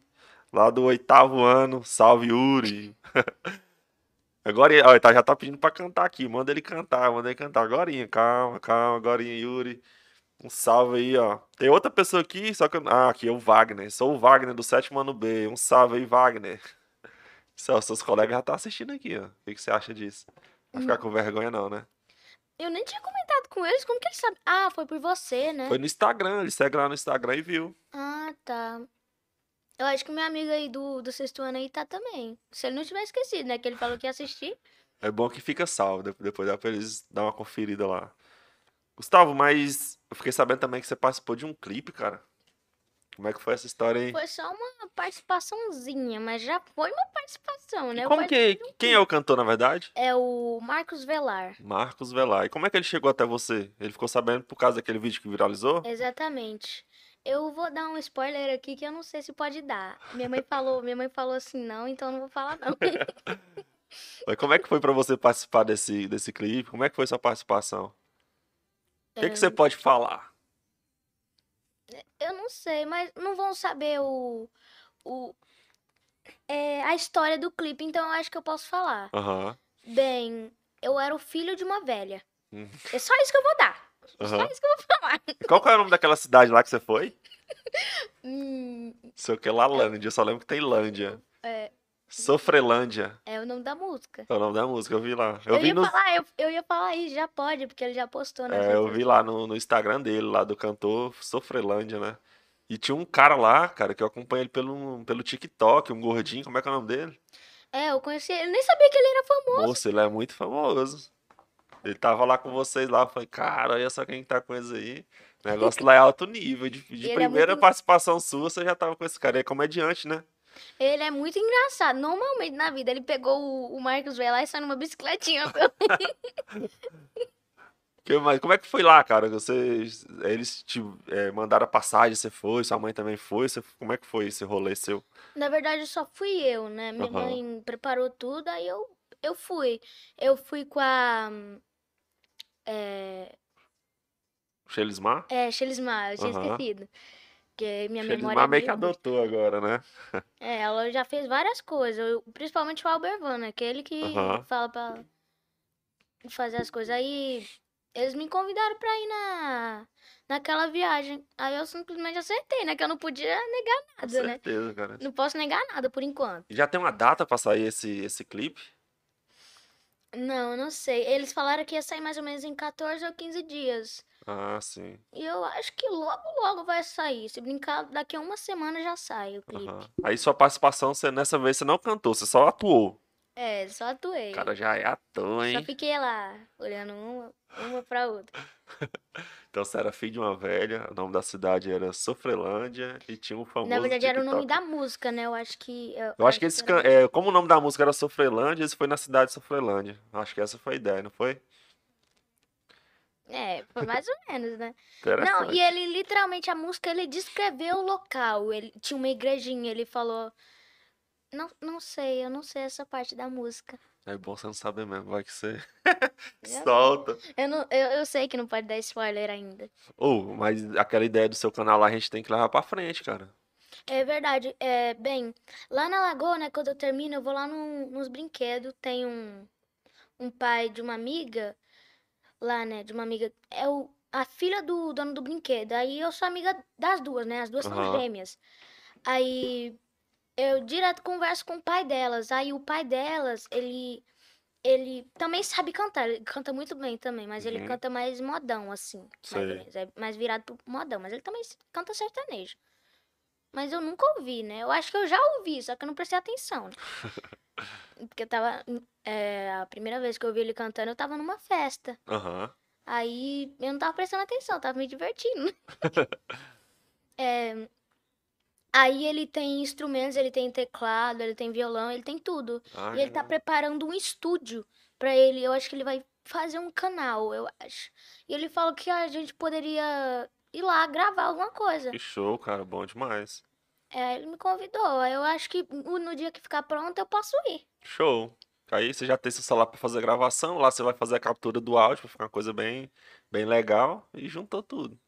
[SPEAKER 1] Lá do oitavo ano, salve, Yuri. [LAUGHS] Agora, ó, ele tá- já tá pedindo pra cantar aqui. Manda ele cantar, manda ele cantar. Agorinha, calma, calma, agorinha, Yuri. Um salve aí, ó. Tem outra pessoa aqui, só que. eu- Ah, aqui é o Wagner. Sou o Wagner do sétimo ano B. Um salve aí, Wagner. [LAUGHS] Céu, seus colegas já estão assistindo aqui, ó. O que, que você acha disso? Vai ficar com vergonha, não, né?
[SPEAKER 2] Eu nem tinha comentado com eles. Como que eles sabem? Ah, foi por você, né?
[SPEAKER 1] Foi no Instagram, ele segue lá no Instagram e viu.
[SPEAKER 2] Ah, tá. Eu acho que minha amiga aí do, do sexto ano aí tá também. Se ele não tiver esquecido, né? Que ele falou que ia assistir.
[SPEAKER 1] É bom que fica salvo. de- Depois dá pra eles dar uma conferida lá. Gustavo, mas eu fiquei sabendo também que você participou de um clipe, cara. Como é que foi essa história aí?
[SPEAKER 2] Foi só uma participaçãozinha, mas já foi uma participação, né?
[SPEAKER 1] E como que.
[SPEAKER 2] um
[SPEAKER 1] Quem é o cantor, na verdade?
[SPEAKER 2] É o Marcos Velar.
[SPEAKER 1] Marcos Velar. E como é que ele chegou até você? Ele ficou sabendo por causa daquele vídeo que viralizou?
[SPEAKER 2] Exatamente. Eu vou dar um spoiler aqui que eu não sei se pode dar. Minha mãe falou, minha mãe falou assim, não, então eu não vou falar não. [LAUGHS]
[SPEAKER 1] Mas como é que foi pra você participar desse, desse clipe? Como é que foi sua participação? O que, que você pode falar?
[SPEAKER 2] Eu não sei, mas não vão saber o, o é, a história do clipe, então eu acho que eu posso falar.
[SPEAKER 1] Aham.
[SPEAKER 2] Bem, eu era o filho de uma velha.
[SPEAKER 1] Hum.
[SPEAKER 2] É só isso que eu vou dar. Só
[SPEAKER 1] aham.
[SPEAKER 2] isso que eu vou falar.
[SPEAKER 1] Qual que é o nome daquela cidade lá que você foi? [LAUGHS]
[SPEAKER 2] Hum,
[SPEAKER 1] Sei o que, Lalândia. Eu só lembro que tem Lândia.
[SPEAKER 2] é,
[SPEAKER 1] Sofrelândia.
[SPEAKER 2] é o nome da música.
[SPEAKER 1] É o nome da música, eu vi lá. Eu,
[SPEAKER 2] Eu,
[SPEAKER 1] vi
[SPEAKER 2] ia
[SPEAKER 1] no,
[SPEAKER 2] falar, eu, eu ia falar isso, já pode, porque ele já postou nas
[SPEAKER 1] é, eu vi lá no, no Instagram dele, lá do cantor Sofrelândia, né? E tinha um cara lá, cara, que eu acompanho ele pelo, pelo TikTok, um gordinho, como é que é o nome dele?
[SPEAKER 2] É, eu conheci ele, nem sabia que ele era famoso.
[SPEAKER 1] Moço, ele é muito famoso. Ele tava lá com vocês lá, falei, cara, olha só quem tá com eles aí. O negócio [LAUGHS] lá é alto nível. De, de
[SPEAKER 2] é
[SPEAKER 1] primeira
[SPEAKER 2] muito-
[SPEAKER 1] participação sua, você já tava com esse cara. Ele é comediante, né?
[SPEAKER 2] Ele é muito engraçado. Normalmente na vida ele pegou o, o Marcos Velar e saiu numa bicicletinha. [LAUGHS]
[SPEAKER 1] Que, mas como é que foi lá, cara? Vocês, eles te é, mandaram a passagem, você foi, sua mãe também foi. Você, como é que foi esse rolê seu?
[SPEAKER 2] Na verdade, só fui eu, né? Minha
[SPEAKER 1] Aham.
[SPEAKER 2] mãe preparou tudo, aí eu, eu fui. Eu fui com a. É,
[SPEAKER 1] Shelismar?
[SPEAKER 2] é Shelismar, eu tinha
[SPEAKER 1] Aham.
[SPEAKER 2] esquecido. Porque minha memória é
[SPEAKER 1] meio que adotou agora, né? [LAUGHS]
[SPEAKER 2] É, ela já fez várias coisas, principalmente o Albervan, né? Aquele que
[SPEAKER 1] Aham.
[SPEAKER 2] fala pra fazer as coisas. Aí eles me convidaram pra ir na, naquela viagem. Aí eu simplesmente aceitei, né? Que eu não podia negar
[SPEAKER 1] Com
[SPEAKER 2] nada, né?
[SPEAKER 1] certeza, cara.
[SPEAKER 2] Não posso negar nada por enquanto.
[SPEAKER 1] Já tem uma data pra sair esse, esse clipe?
[SPEAKER 2] Não, não sei. Eles falaram que ia sair mais ou menos em 14 ou 15 dias.
[SPEAKER 1] Ah, sim.
[SPEAKER 2] E eu acho que logo, logo vai sair. Se brincar, daqui a uma semana já sai o clipe.
[SPEAKER 1] Aham. Aí sua participação, você, nessa vez você não cantou, você só atuou.
[SPEAKER 2] É, só atuei.
[SPEAKER 1] O cara já é ator,
[SPEAKER 2] Só
[SPEAKER 1] hein?
[SPEAKER 2] fiquei lá, olhando uma, uma pra outra. [LAUGHS]
[SPEAKER 1] Então você era filho de uma velha, o nome da cidade era Sofrelândia e tinha um famoso
[SPEAKER 2] Na verdade, era o nome
[SPEAKER 1] TikTok.
[SPEAKER 2] da música, né? Eu acho que.
[SPEAKER 1] Eu acho que eles,
[SPEAKER 2] era-
[SPEAKER 1] é, como o nome da música era Sofrelândia, eles foi na cidade de Sofrelândia. Acho que essa foi a ideia, não foi?
[SPEAKER 2] É, foi mais ou menos, né? Não, e ele literalmente, a música, ele descreveu o local. Ele tinha uma igrejinha, ele falou. Não, não sei, eu não sei essa parte da música.
[SPEAKER 1] É bom você não saber mesmo, vai que você [LAUGHS] solta.
[SPEAKER 2] Eu, não, eu, eu sei que não pode dar spoiler ainda.
[SPEAKER 1] Ou, mas aquela ideia do seu canal lá a gente tem que levar pra frente, cara.
[SPEAKER 2] É verdade. É, bem, lá na Lagoa, né, quando eu termino, eu vou lá num- nos brinquedos. Tem um, um pai de uma amiga, lá, né, de uma amiga, é o, a filha do dono do brinquedo. Aí eu sou amiga das duas, né, as duas são
[SPEAKER 1] Aham.
[SPEAKER 2] gêmeas. Aí eu direto converso com o pai delas. Aí o pai delas, ele, ele também sabe cantar, ele canta muito bem também, mas ele
[SPEAKER 1] Uhum.
[SPEAKER 2] canta mais modão, assim. mais
[SPEAKER 1] Sei.
[SPEAKER 2] é mais virado pro modão, mas ele também canta sertanejo. Mas eu nunca ouvi, né? Eu acho que eu já ouvi, só que eu não prestei atenção. né? [LAUGHS] Porque eu tava. é, a primeira vez que eu ouvi ele cantando, eu tava numa festa.
[SPEAKER 1] Aham.
[SPEAKER 2] Aí eu não tava prestando atenção, tava me divertindo. [LAUGHS] É, aí ele tem instrumentos, ele tem teclado, ele tem violão, ele tem tudo.
[SPEAKER 1] Ah,
[SPEAKER 2] E ele tá preparando um estúdio pra ele. Eu acho que ele vai fazer um canal, eu acho. E ele falou que a gente poderia ir lá gravar alguma coisa.
[SPEAKER 1] Que show, cara, bom demais.
[SPEAKER 2] É, ele me convidou. Eu acho que no dia que ficar pronto eu posso ir.
[SPEAKER 1] Show. Aí você já tem seu celular pra fazer a gravação, lá você vai fazer a captura do áudio pra ficar uma coisa bem, bem legal e juntou tudo.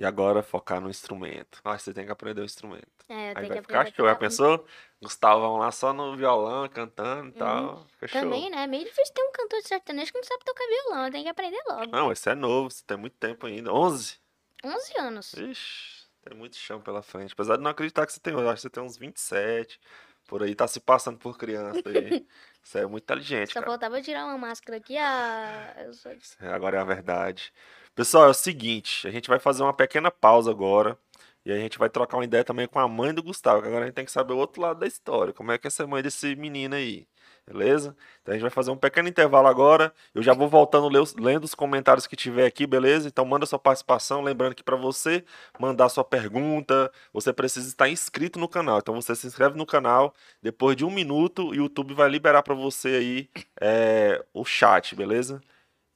[SPEAKER 1] E agora focar no instrumento. Ah, você tem que aprender o instrumento.
[SPEAKER 2] É, eu
[SPEAKER 1] Aí
[SPEAKER 2] tenho
[SPEAKER 1] vai
[SPEAKER 2] que
[SPEAKER 1] ficar show. Já pensou? Gustavão lá só no violão, cantando e tal. Show.
[SPEAKER 2] Também, né? É meio difícil ter um cantor de sertanejo que não sabe tocar violão. Tem que aprender logo.
[SPEAKER 1] Não, esse é novo, você tem muito tempo ainda. 11?
[SPEAKER 2] 11 anos.
[SPEAKER 1] Ixi, tem muito chão pela frente. Apesar de não acreditar que você tem, eu acho que você tem uns 27. Por aí, tá se passando por criança aí. [LAUGHS] Você é muito inteligente,
[SPEAKER 2] Só
[SPEAKER 1] cara.
[SPEAKER 2] faltava tirar uma máscara aqui. Ah, eu sou...
[SPEAKER 1] É, Agora é a verdade. Pessoal, é o seguinte, a gente vai fazer uma pequena pausa agora. E a gente vai trocar uma ideia também com a mãe do Gustavo, que agora a gente tem que saber o outro lado da história. Como é que é ser mãe desse menino aí? Beleza? Então a gente vai fazer um pequeno intervalo agora. Eu já vou voltando lendo os comentários que tiver aqui, beleza? Então manda sua participação. Lembrando que para você mandar sua pergunta, você precisa estar inscrito no canal. Então você se inscreve no canal. Depois de um minuto, o YouTube vai liberar para você aí é, o chat, beleza?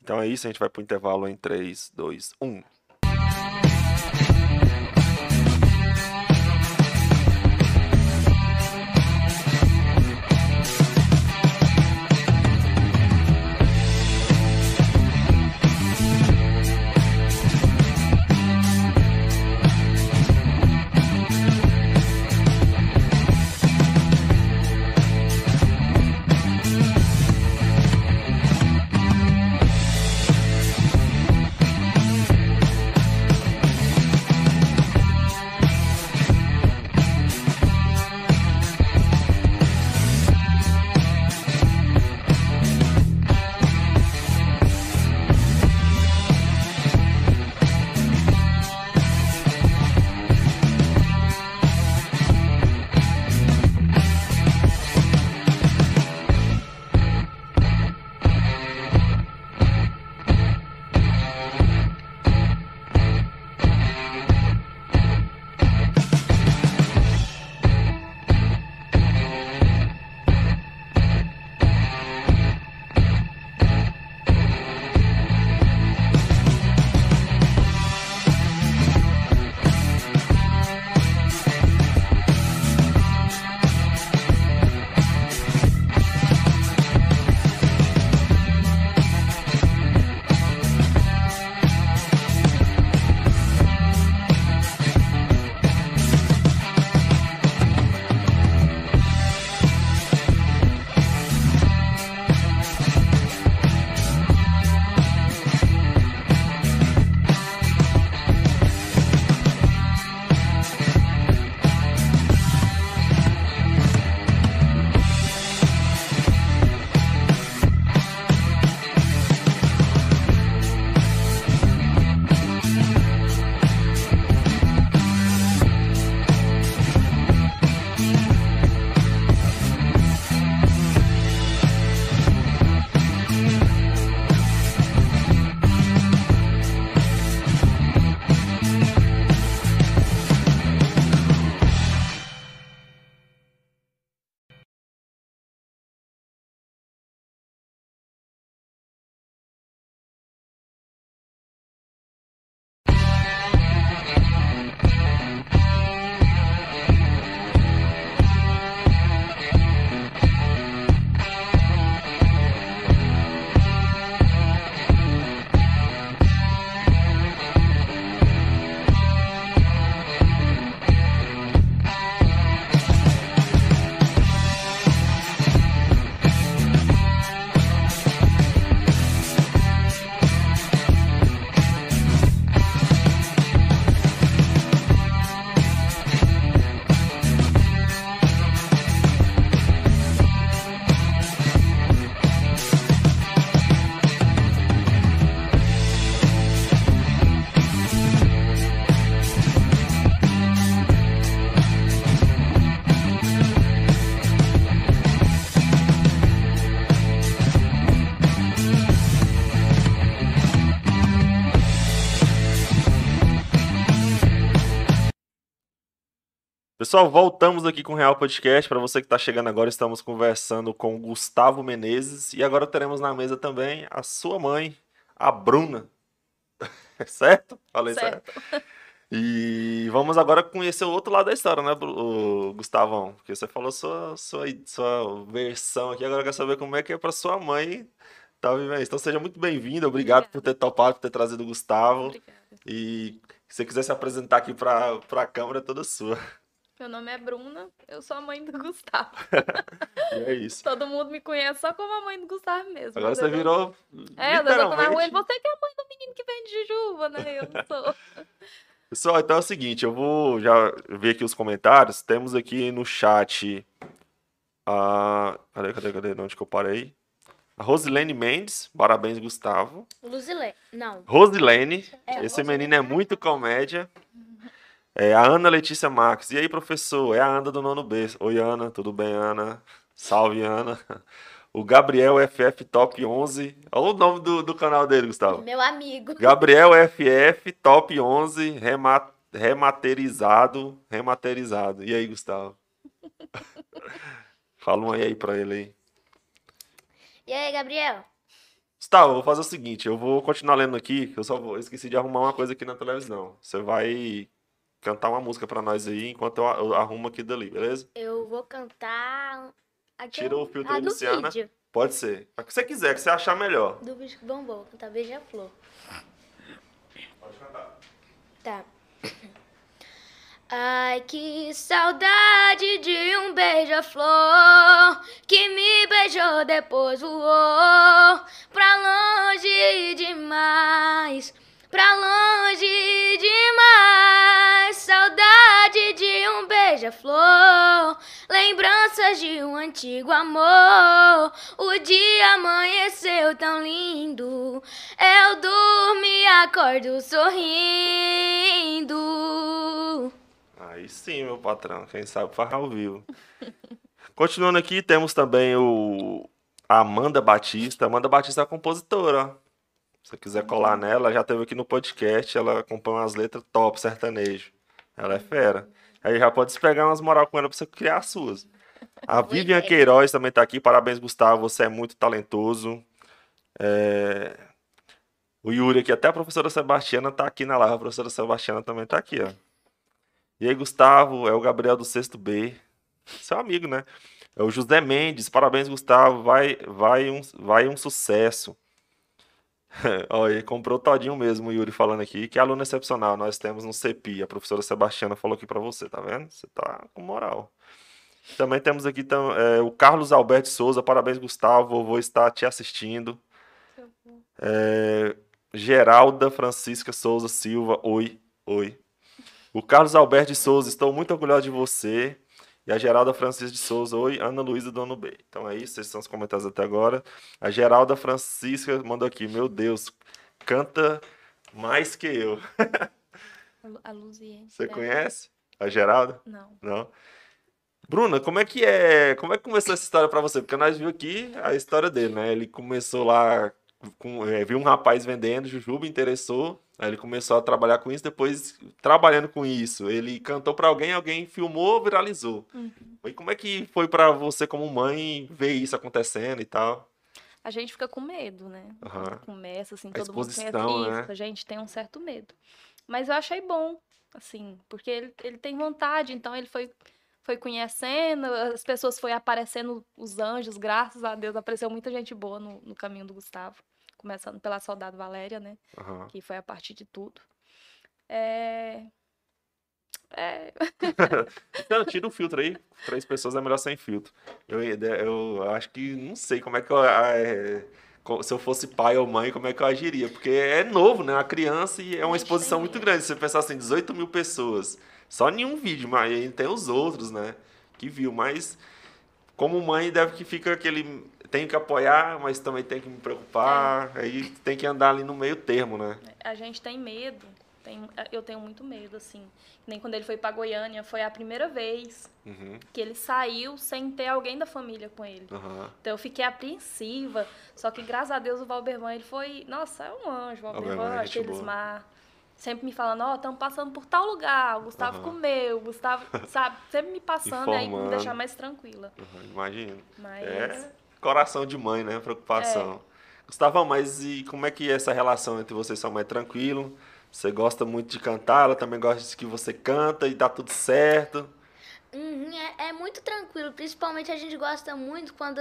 [SPEAKER 1] Então é isso, a gente vai pro intervalo em 3, 2, 1. Pessoal, voltamos aqui com o Real Podcast. Para você que está chegando agora, estamos conversando com Gustavo Menezes e agora teremos na mesa também a sua mãe, a Bruna. [LAUGHS] certo? Falei certo. certo. E vamos agora conhecer o outro lado da história, né, Gustavão? Porque você falou sua, sua, sua versão aqui, agora eu quero saber como é que é para sua mãe tá vivendo isso. Então seja muito bem-vindo, obrigado Obrigada. por ter topado, por ter trazido o Gustavo. Obrigada. E se você quiser se apresentar aqui para a câmera, é toda sua.
[SPEAKER 3] Meu nome é Bruna, eu sou a mãe do [LAUGHS] Gustavo. [LAUGHS]
[SPEAKER 1] é isso.
[SPEAKER 3] Todo mundo me conhece só como a mãe do Gustavo mesmo.
[SPEAKER 1] Agora você virou.
[SPEAKER 3] É, eu tô na rua, você que é a mãe do menino que vende jujuba, né? Eu não sou. [LAUGHS]
[SPEAKER 1] Pessoal, então é o seguinte, eu vou já ver aqui os comentários. Temos aqui no chat a. Cadê, cadê, cadê? Onde que eu parei? A Rosilene Mendes, parabéns, Gustavo.
[SPEAKER 2] Rosilene, não.
[SPEAKER 1] Rosilene, é, esse Rosilene. menino é muito comédia. É a Ana Letícia Marques. E aí, professor? É a Ana do nono B. Oi, Ana. Tudo bem, Ana? Salve, Ana. O Gabriel FF Top 11. Olha o nome do, do canal dele, Gustavo.
[SPEAKER 2] Meu amigo.
[SPEAKER 1] Gabriel FF Top 11 remat, rematerizado. Rematerizado. E aí, Gustavo? [LAUGHS] Fala um aí, aí pra ele aí.
[SPEAKER 2] E aí, Gabriel?
[SPEAKER 1] Gustavo, eu vou fazer o seguinte. Eu vou continuar lendo aqui. Eu só vou, eu esqueci de arrumar uma coisa aqui na televisão. Você vai cantar uma música pra nós aí enquanto eu, eu arrumo aqui dali, beleza?
[SPEAKER 2] Eu vou cantar.
[SPEAKER 1] Tira o filtro Luciana. Vídeo. Pode ser. O que você quiser, que você achar melhor.
[SPEAKER 2] Do bicho que bombou, vou cantar Beija-Flor.
[SPEAKER 1] Pode cantar.
[SPEAKER 2] Tá. Ai, que saudade de um beija-flor que me beijou, depois voou pra longe demais, pra longe demais. Saudade de um beija-flor, lembranças de um antigo amor. O dia amanheceu tão lindo, eu durmo e acordo sorrindo.
[SPEAKER 1] Aí sim, meu patrão. Quem sabe faz ao vivo. [LAUGHS] Continuando aqui, temos também o Amanda Batista. Amanda Batista é compositora. Se você quiser colar nela, já teve aqui no podcast. Ela acompanha umas letras top sertanejo. Ela é fera. Aí já pode pegar umas moral com ela pra você criar as suas. A Vivian Queiroz também tá aqui. Parabéns, Gustavo. Você é muito talentoso. É... O Yuri aqui, até a professora Sebastiana tá aqui na live. A professora Sebastiana também tá aqui, ó. E aí, Gustavo, é o Gabriel do Sexto B. Seu amigo, né? É o José Mendes. Parabéns, Gustavo. Vai, vai, um, vai um sucesso. [LAUGHS] Olha, comprou todinho mesmo, o Yuri falando aqui. Que aluno excepcional nós temos no CEPI. A professora Sebastiana falou aqui para você, tá vendo? Você tá com moral. Também temos aqui é, o Carlos Alberto Souza. Parabéns, Gustavo. Vou estar te assistindo. É, Geralda Francisca Souza Silva. Oi, oi. O Carlos Alberto Souza, estou muito orgulhoso de você. E a Geralda Francisca de Souza, oi, Ana Luísa do Ano B. Então é isso, esses são os comentários até agora. A Geralda Francisca mandou aqui, meu Deus, canta mais que eu.
[SPEAKER 3] a Luziene.
[SPEAKER 1] Você conhece a Geralda?
[SPEAKER 3] Não.
[SPEAKER 1] Não? Bruna, como é que é? Como é que começou essa história para você? Porque nós vimos aqui a história dele, né? Ele começou lá com, é, viu um rapaz vendendo jujuba, interessou, aí ele começou a trabalhar com isso, depois trabalhando com isso, ele cantou para alguém, alguém filmou, viralizou. Uhum. E como é que foi para você como mãe ver isso acontecendo e tal?
[SPEAKER 3] A gente fica com medo, né?
[SPEAKER 1] Uhum.
[SPEAKER 3] Começa assim, a todo mundo conhece isso, né? a gente tem um certo medo. Mas eu achei bom, assim, porque ele, ele tem vontade, então ele foi foi conhecendo, as pessoas foi aparecendo, os anjos, graças a Deus, apareceu muita gente boa no, no caminho do Gustavo começando pela Soldado Valéria, né?
[SPEAKER 1] Uhum.
[SPEAKER 3] Que foi a partir de tudo. É. É. [LAUGHS]
[SPEAKER 1] então, tira o filtro aí. Três pessoas é melhor sem filtro. Eu, eu acho que não sei como é que eu. É, se eu fosse pai ou mãe, como é que eu agiria? Porque é novo, né? A criança e é uma exposição muito grande. Se você pensar assim, 18 mil pessoas. Só nenhum vídeo, mas tem os outros, né? Que viu. Mas como mãe, deve que fica aquele tenho que apoiar, mas também tenho que me preocupar. É. Aí tem que andar ali no meio termo, né?
[SPEAKER 3] A gente tem medo. Tem, eu tenho muito medo, assim. Nem quando ele foi para Goiânia, foi a primeira vez
[SPEAKER 1] uhum.
[SPEAKER 3] que ele saiu sem ter alguém da família com ele.
[SPEAKER 1] Uhum.
[SPEAKER 3] Então eu fiquei apreensiva. Só que graças a Deus o Valbervan, ele foi. Nossa, é um anjo, o Valbervan, Achelismar. sempre me falando, ó, oh, estamos passando por tal lugar, o Gustavo uhum. comeu, o Gustavo, sabe? Sempre me passando e aí me deixar mais tranquila.
[SPEAKER 1] Uhum, imagino. Mas... É coração de mãe, né? Preocupação. É. Gustavo, mas e como é que é essa relação entre você e sua mãe? Tranquilo? Você gosta muito de cantar, ela também gosta de que você canta e dá tudo certo?
[SPEAKER 2] Uhum, é, é, muito tranquilo, principalmente a gente gosta muito quando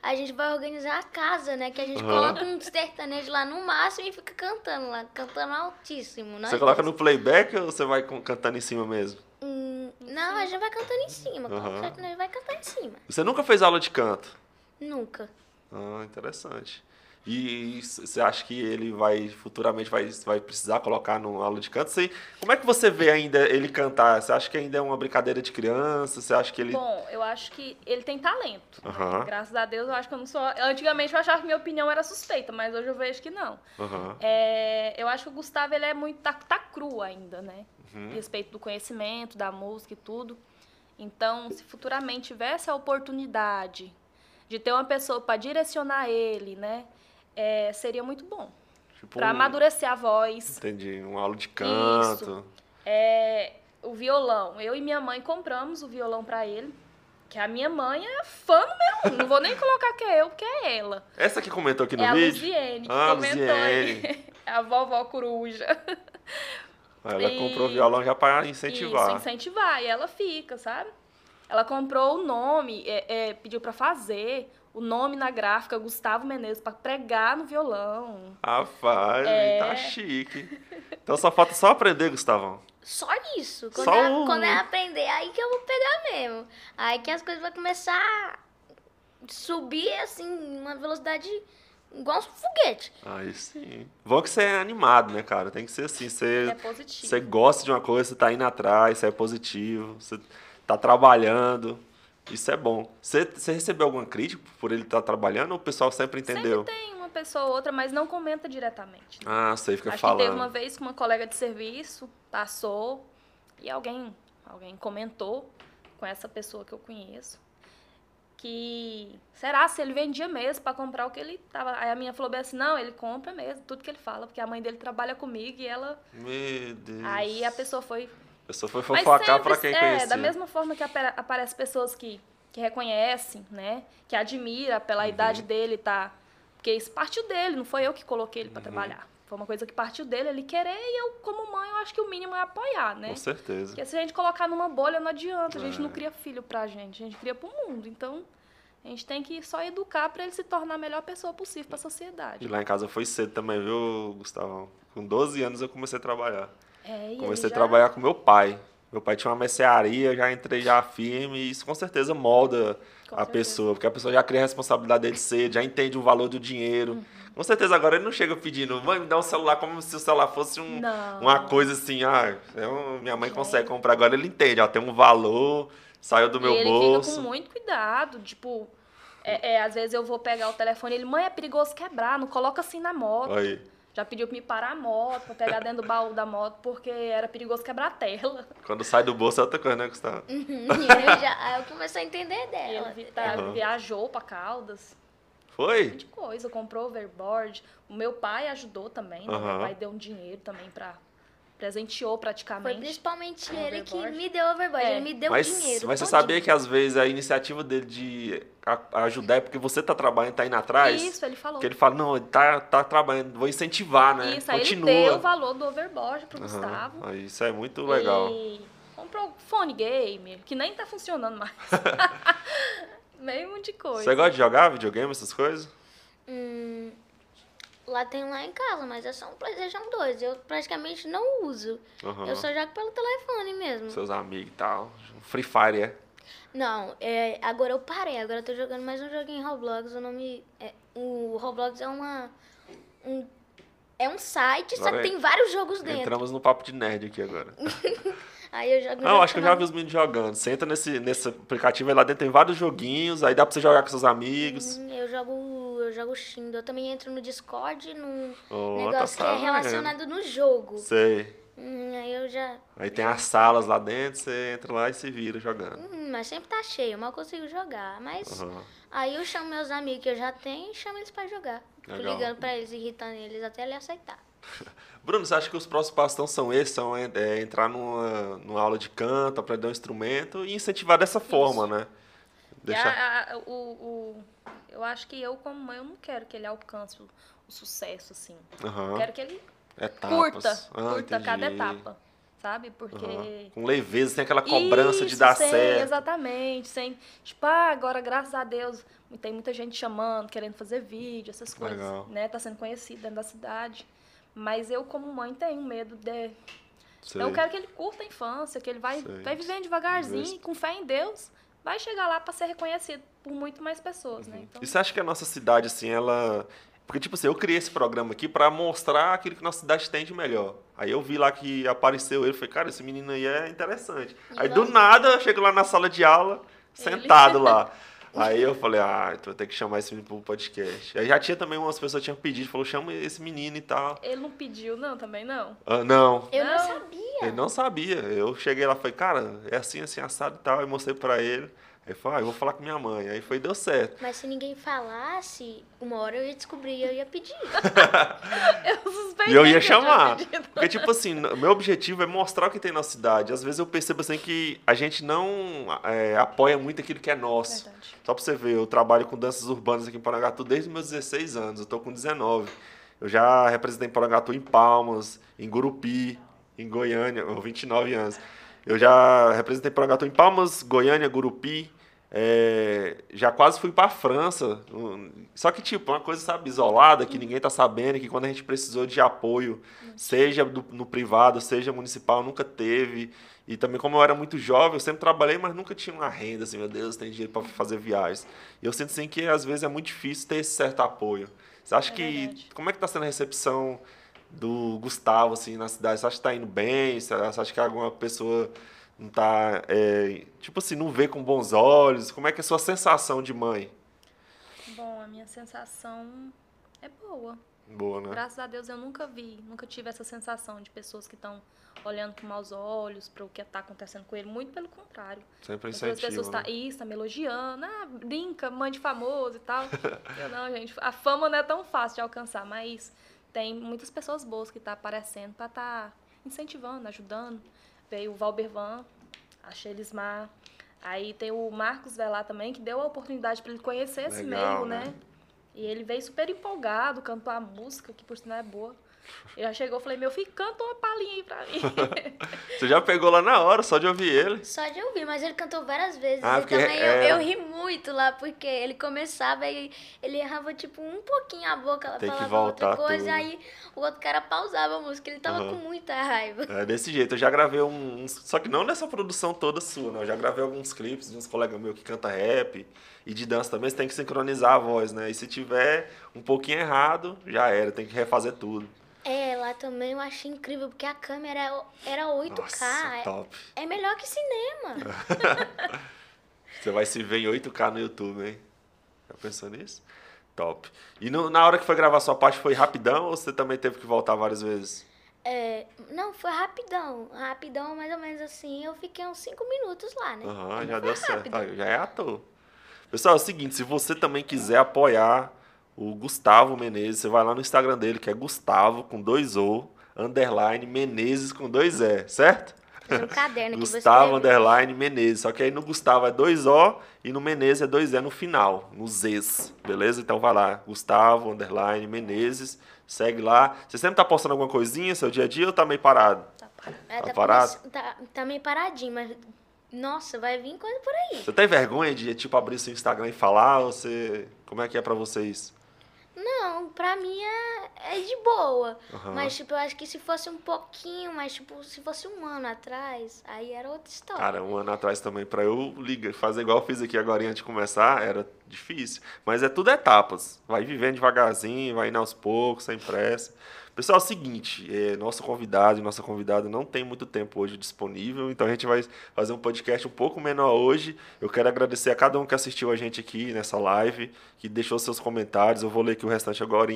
[SPEAKER 2] a gente vai organizar a casa, né? Que a gente uhum. coloca um sertanejo lá no máximo e fica cantando lá, cantando altíssimo.
[SPEAKER 1] Você coloca no playback ou você vai cantando em cima mesmo?
[SPEAKER 2] Hum, não, a gente vai cantando em cima. Uhum. O sertanejo vai cantar em cima.
[SPEAKER 1] Você nunca fez aula de canto?
[SPEAKER 2] Nunca.
[SPEAKER 1] Ah, interessante. E você acha que ele vai futuramente vai, vai precisar colocar no aula de canto? Você, como é que você vê ainda ele cantar? Você acha que ainda é uma brincadeira de criança? Você acha que ele
[SPEAKER 3] Bom, eu acho que ele tem talento.
[SPEAKER 1] Uhum.
[SPEAKER 3] Graças a Deus, eu acho que eu não sou. Antigamente eu achava que minha opinião era suspeita, mas hoje eu vejo que não.
[SPEAKER 1] Uhum.
[SPEAKER 3] É, eu acho que o Gustavo ele é muito tá, tá cru ainda, né? Uhum. A respeito do conhecimento, da música e tudo. Então, se futuramente tivesse a oportunidade de ter uma pessoa para direcionar ele, né? é, seria muito bom. Tipo para um... amadurecer a voz.
[SPEAKER 1] Entendi. Um aula de canto. Isso.
[SPEAKER 3] É, o violão. Eu e minha mãe compramos o violão para ele. Que a minha mãe é fã número um. Não vou nem colocar que é eu, porque é ela.
[SPEAKER 1] Essa que comentou aqui no
[SPEAKER 3] é
[SPEAKER 1] vídeo?
[SPEAKER 3] A Luziene, que ah, comentou Luziene. aí. [LAUGHS] É a vovó coruja.
[SPEAKER 1] Ela e... comprou violão já para incentivar.
[SPEAKER 3] Isso, incentivar. E ela fica, sabe? Ela comprou o nome, é, é, pediu para fazer o nome na gráfica Gustavo Menezes para pregar no violão.
[SPEAKER 1] Rapaz, é... tá chique. Então só falta só aprender, Gustavão.
[SPEAKER 2] Só isso. Quando, só é, um... quando é aprender, aí que eu vou pegar mesmo. Aí que as coisas vão começar a subir, assim, uma velocidade igual um foguete.
[SPEAKER 1] Aí sim. Bom que você é animado, né, cara? Tem que ser assim. Você,
[SPEAKER 3] é positivo.
[SPEAKER 1] Você gosta de uma coisa, você tá indo atrás, você é positivo, você tá trabalhando. Isso é bom. Você, você recebeu alguma crítica por ele estar trabalhando ou o pessoal sempre entendeu?
[SPEAKER 3] Sempre tem uma pessoa ou outra, mas não comenta diretamente.
[SPEAKER 1] Né? Ah, sei, fica
[SPEAKER 3] Acho
[SPEAKER 1] falando.
[SPEAKER 3] Que teve uma vez que uma colega de serviço passou e alguém, alguém comentou com essa pessoa que eu conheço que será se ele vendia mesmo para comprar o que ele tava. Aí a minha falou bem assim: "Não, ele compra mesmo, tudo que ele fala, porque a mãe dele trabalha comigo e ela
[SPEAKER 1] Meu Deus.
[SPEAKER 3] Aí a pessoa foi
[SPEAKER 1] pessoa foi fofocar para quem
[SPEAKER 3] é,
[SPEAKER 1] conhecia.
[SPEAKER 3] Da mesma forma que aparecem pessoas que, que reconhecem, né? Que admira pela uhum. idade dele, tá? Porque isso partiu dele, não foi eu que coloquei ele para uhum. trabalhar. Foi uma coisa que partiu dele, ele querer, e eu, como mãe, eu acho que o mínimo é apoiar, né?
[SPEAKER 1] Com certeza.
[SPEAKER 3] Porque se a gente colocar numa bolha, não adianta. A gente é. não cria filho pra gente, a gente cria pro mundo. Então, a gente tem que só educar para ele se tornar a melhor pessoa possível para a sociedade.
[SPEAKER 1] E lá em casa foi cedo também, viu, Gustavo? Com 12 anos eu comecei a trabalhar.
[SPEAKER 3] É,
[SPEAKER 1] Comecei
[SPEAKER 3] já...
[SPEAKER 1] a trabalhar com meu pai. Meu pai tinha uma mercearia, já entrei já firme, e isso com certeza molda com a certeza. pessoa, porque a pessoa já cria a responsabilidade dele cedo, já entende o valor do dinheiro. Uhum. Com certeza agora ele não chega pedindo, mãe, me dá um celular como se o celular fosse um, uma coisa assim, ah, é minha mãe consegue comprar. Agora ele entende, ó, tem um valor, saiu do meu
[SPEAKER 3] ele
[SPEAKER 1] bolso.
[SPEAKER 3] Ele fica com muito cuidado, tipo, é, é, às vezes eu vou pegar o telefone ele, mãe, é perigoso quebrar, não coloca assim na moto.
[SPEAKER 1] Aí.
[SPEAKER 3] Já pediu pra me parar a moto, pra pegar dentro do baú da moto, porque era perigoso quebrar a tela.
[SPEAKER 1] Quando sai do bolso é outra coisa, né, Gustavo?
[SPEAKER 2] Uhum, eu já, aí eu comecei a entender dela.
[SPEAKER 3] Ele tá, uhum. viajou pra Caldas.
[SPEAKER 1] Foi?
[SPEAKER 3] De coisa, comprou overboard. O meu pai ajudou também, né? Uhum. Meu pai deu um dinheiro também pra presenteou praticamente.
[SPEAKER 2] Foi principalmente ele que me deu overboard, é. ele me deu
[SPEAKER 1] mas,
[SPEAKER 2] dinheiro.
[SPEAKER 1] Mas você sabia que às vezes a iniciativa dele de ajudar é porque você tá trabalhando, tá indo atrás?
[SPEAKER 3] Isso, ele falou.
[SPEAKER 1] Que ele fala, não, ele tá, tá trabalhando, vou incentivar, né?
[SPEAKER 3] Isso, aí Continua. ele deu o valor do overboard pro uhum. Gustavo.
[SPEAKER 1] Isso é muito legal.
[SPEAKER 3] E comprou fone gamer, que nem tá funcionando mais. [LAUGHS] Meio monte de coisa.
[SPEAKER 1] Você gosta de jogar videogame, essas coisas?
[SPEAKER 2] Hum, Lá tem lá em casa, mas é só um PlayStation 2. Eu praticamente não uso. Uhum. Eu só jogo pelo telefone mesmo.
[SPEAKER 1] Seus amigos e tal. Free Fire, é?
[SPEAKER 2] Não, é, agora eu parei. Agora eu tô jogando mais um joguinho em Roblox. O nome. É, o Roblox é uma. Um, é um site, agora só que tem vários jogos dentro.
[SPEAKER 1] Entramos no papo de nerd aqui agora. [LAUGHS]
[SPEAKER 2] Aí eu jogo.
[SPEAKER 1] Não, acho que eu já vi os meninos jogando. Você entra nesse, nesse aplicativo aí lá dentro tem vários joguinhos, aí dá pra você jogar com seus amigos.
[SPEAKER 2] Eu jogo. Eu jogo Shindo. Eu também entro no Discord num oh, negócio tá que é relacionado no jogo.
[SPEAKER 1] Sei.
[SPEAKER 2] Hum, aí eu já.
[SPEAKER 1] Aí tem as salas lá dentro, você entra lá e se vira jogando.
[SPEAKER 2] Hum, mas sempre tá cheio, eu mal consigo jogar. Mas uhum. aí eu chamo meus amigos que eu já tenho e chamo eles pra jogar. Fico ligando pra eles, irritando eles até ele aceitar. [LAUGHS]
[SPEAKER 1] Bruno, você acha que os próximos passos então são esses? São é, é, entrar numa, numa aula de canto, aprender um instrumento e incentivar dessa forma, Isso. né?
[SPEAKER 3] Deixar... A, a, o, o, eu acho que eu, como mãe, eu não quero que ele alcance o, o sucesso, assim. Uhum. Eu quero que ele Etapas. curta, ah, curta entendi. cada etapa sabe? Porque. Uhum.
[SPEAKER 1] Com leveza, tem aquela cobrança Isso, de dar
[SPEAKER 3] sem,
[SPEAKER 1] certo.
[SPEAKER 3] Exatamente, sem. Tipo, ah, agora, graças a Deus, tem muita gente chamando, querendo fazer vídeo, essas coisas. Legal. né? Tá sendo conhecido dentro da cidade. Mas eu, como mãe, tenho medo de. Sei. Eu quero que ele curta a infância, que ele vai, vai vivendo devagarzinho, com fé em Deus, vai chegar lá para ser reconhecido por muito mais pessoas, né? uhum. né?
[SPEAKER 1] Então... E você acha que a nossa cidade, assim, ela. Porque, tipo assim, eu criei esse programa aqui para mostrar aquilo que nossa cidade tem de melhor. Aí eu vi lá que apareceu ele, falei, cara, esse menino aí é interessante. E aí, do nada, eu chego lá na sala de aula, ele... sentado lá. [LAUGHS] Aí eu falei, ah, então vou ter que chamar esse menino pro podcast. Aí já tinha também umas pessoas que tinham pedido, falou, chama esse menino e tal.
[SPEAKER 3] Ele não pediu, não, também não?
[SPEAKER 1] Ah, não.
[SPEAKER 2] Eu não. não sabia.
[SPEAKER 1] Ele não sabia. Eu cheguei lá e falei, cara, é assim, assim, assado e tal. Aí mostrei pra ele. Aí falou, ah, eu vou falar com minha mãe. Aí foi, deu certo.
[SPEAKER 2] Mas se ninguém falasse, uma hora eu ia descobrir eu ia pedir. [LAUGHS]
[SPEAKER 3] eu suspeitei
[SPEAKER 1] E eu ia chamar. Porque, tipo assim, meu objetivo é mostrar o que tem na cidade. Às vezes eu percebo assim que a gente não é, apoia muito aquilo que é nosso. Verdade. Só pra você ver, eu trabalho com danças urbanas aqui em Parangatu desde meus 16 anos. Eu tô com 19. Eu já representei Parangatu em Palmas, em Gurupi, em Goiânia, 29 anos. Eu já representei Parangatu em Palmas, Goiânia, Gurupi, é, já quase fui para a França. Só que, tipo, uma coisa, sabe, isolada, que ninguém tá sabendo, que quando a gente precisou de apoio, seja do, no privado, seja municipal, nunca teve. E também, como eu era muito jovem, eu sempre trabalhei, mas nunca tinha uma renda, assim, meu Deus, tem dinheiro para fazer viagens. E eu sinto, assim, que às vezes é muito difícil ter esse certo apoio. Você acha é que. Verdade. Como é que tá sendo a recepção do Gustavo, assim, na cidade? Você acha que tá indo bem? Você acha que alguma pessoa não tá, é, tipo assim, não vê com bons olhos? Como é que é a sua sensação de mãe?
[SPEAKER 3] Bom, a minha sensação é boa.
[SPEAKER 1] Boa, né?
[SPEAKER 3] Graças a Deus eu nunca vi, nunca tive essa sensação de pessoas que estão olhando com maus olhos para o que está acontecendo com ele. Muito pelo contrário.
[SPEAKER 1] Sempre incentivo, As pessoas
[SPEAKER 3] né? tá, isso, tá me elogiando. Ah, brinca, mãe de famoso e tal. [LAUGHS] eu não, gente, a fama não é tão fácil de alcançar, mas tem muitas pessoas boas que estão tá aparecendo para estar tá incentivando, ajudando. Veio o Valbervan, a Shelismar. Aí tem o Marcos Velar também, que deu a oportunidade para ele conhecer Legal, esse meio, né? né? E ele veio super empolgado, cantou a música, que por sinal é boa. Ele já chegou, e falei, meu filho, canta uma palhinha aí pra mim. [LAUGHS]
[SPEAKER 1] Você já pegou lá na hora, só de ouvir ele?
[SPEAKER 2] Só de ouvir, mas ele cantou várias vezes. Ah, e também é... eu, eu, ri muito lá, porque ele começava e ele errava, tipo, um pouquinho a boca, ela Tem falava outra coisa, tudo. aí o outro cara pausava a música, ele tava uhum. com muita raiva.
[SPEAKER 1] É desse jeito, eu já gravei um, só que não nessa produção toda sua, né? Eu já gravei alguns clipes de uns colegas meus que canta rap e de dança também, você tem que sincronizar a voz, né? E se tiver um pouquinho errado, já era, tem que refazer tudo.
[SPEAKER 2] É, lá também eu achei incrível, porque a câmera era 8K.
[SPEAKER 1] Nossa, é, top.
[SPEAKER 2] É melhor que cinema. [LAUGHS]
[SPEAKER 1] Você vai se ver em 8K no YouTube, hein? Já pensou nisso? Top. E no, na hora que foi gravar sua parte, foi rapidão ou você também teve que voltar várias vezes?
[SPEAKER 2] É, não, foi rapidão. Rapidão, mais ou menos assim. Eu fiquei uns 5 minutos lá, né?
[SPEAKER 1] Aham, uhum, já deu rápido. certo. já é ator. Pessoal, é o seguinte, se você também quiser apoiar o Gustavo Menezes, você vai lá no Instagram dele, que é Gustavo com dois O, underline Menezes com dois E, certo?
[SPEAKER 2] No caderno
[SPEAKER 1] Gustavo underline Menezes. Só que aí no Gustavo é dois O e no Menezes é dois E no final, no Zs, beleza? Então vai lá, Gustavo underline Menezes, segue lá. Você sempre tá postando alguma coisinha seu dia a dia ou tá meio parado?
[SPEAKER 2] Tá, é, tá, tá parado? Tá, tá meio paradinho, mas nossa, vai vir coisa por aí.
[SPEAKER 1] Você tem vergonha de tipo abrir seu Instagram e falar? Ou você... Como é que é para vocês?
[SPEAKER 2] Não, pra mim é, é de boa. Uhum. Mas, tipo, eu acho que se fosse um pouquinho, mas, tipo, se fosse um ano atrás, aí era outra história.
[SPEAKER 1] Cara, um ano atrás também, pra eu ligar, fazer igual eu fiz aqui agora antes de começar, era difícil. Mas é tudo etapas. Vai vivendo devagarzinho, vai indo aos poucos, sem pressa. Pessoal, é o seguinte, é, nosso convidado e nossa convidada não tem muito tempo hoje disponível, então a gente vai fazer um podcast um pouco menor hoje. Eu quero agradecer a cada um que assistiu a gente aqui nessa live, que deixou seus comentários. Eu vou ler aqui o restante agora.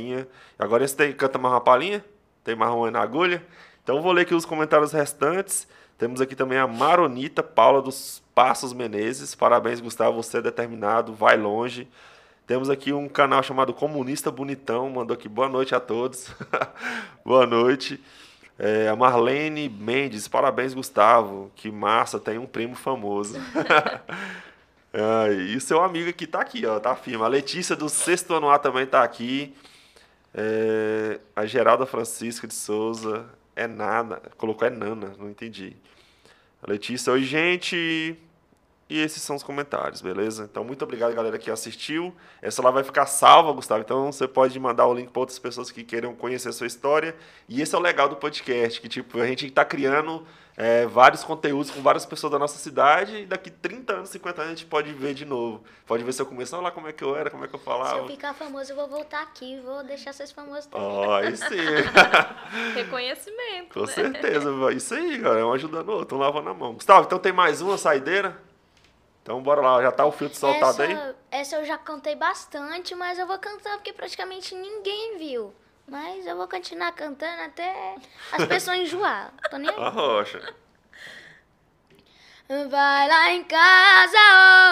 [SPEAKER 1] Agora você tem, canta mais uma palhinha? Tem mais uma na agulha? Então eu vou ler aqui os comentários restantes. Temos aqui também a Maronita Paula dos Passos Menezes. Parabéns, Gustavo, você é determinado, vai longe. Temos aqui um canal chamado Comunista Bonitão, mandou aqui boa noite a todos. [LAUGHS] boa noite. É, a Marlene Mendes, parabéns, Gustavo. Que massa, tem um primo famoso. [LAUGHS] é, e seu amigo que tá aqui, ó, tá firme. A Letícia do sexto ano A também tá aqui. É, a Geralda Francisca de Souza. É nada. Colocou é Nana, não entendi. A Letícia, oi, gente. E esses são os comentários, beleza? Então, muito obrigado, galera, que assistiu. Essa lá vai ficar salva, Gustavo. Então, você pode mandar o link para outras pessoas que queiram conhecer a sua história. E esse é o legal do podcast, que, tipo, a gente está criando é, vários conteúdos com várias pessoas da nossa cidade. E daqui 30 anos, 50 anos, a gente pode ver de novo. Pode ver se eu começar lá como é que eu era, como é que eu falava. Se
[SPEAKER 2] eu ficar famoso, eu vou voltar aqui. Vou deixar vocês famosos também.
[SPEAKER 1] Ó, oh, [LAUGHS] isso
[SPEAKER 3] Reconhecimento.
[SPEAKER 1] Com né? certeza. Isso aí, cara. Um ajudando o outro, um lavando a mão. Gustavo, então tem mais uma saideira? Então bora lá, já tá o filtro soltado
[SPEAKER 2] essa,
[SPEAKER 1] aí?
[SPEAKER 2] Essa eu já cantei bastante, mas eu vou cantar porque praticamente ninguém viu. Mas eu vou continuar cantando até as pessoas [LAUGHS] enjoar. Tô nem aí.
[SPEAKER 1] A rocha.
[SPEAKER 2] Vai lá em casa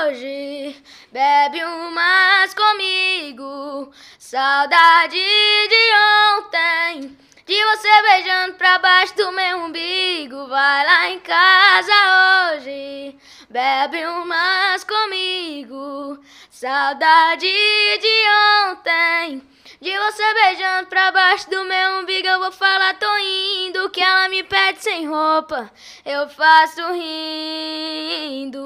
[SPEAKER 2] hoje, bebe umas comigo. Saudade de ontem, de você beijando pra baixo do meu umbigo. Vai lá em casa hoje, Bebe umas comigo, saudade de ontem. De você beijando pra baixo do meu umbigo, eu vou falar, tô indo. Que ela me pede sem roupa, eu faço rindo.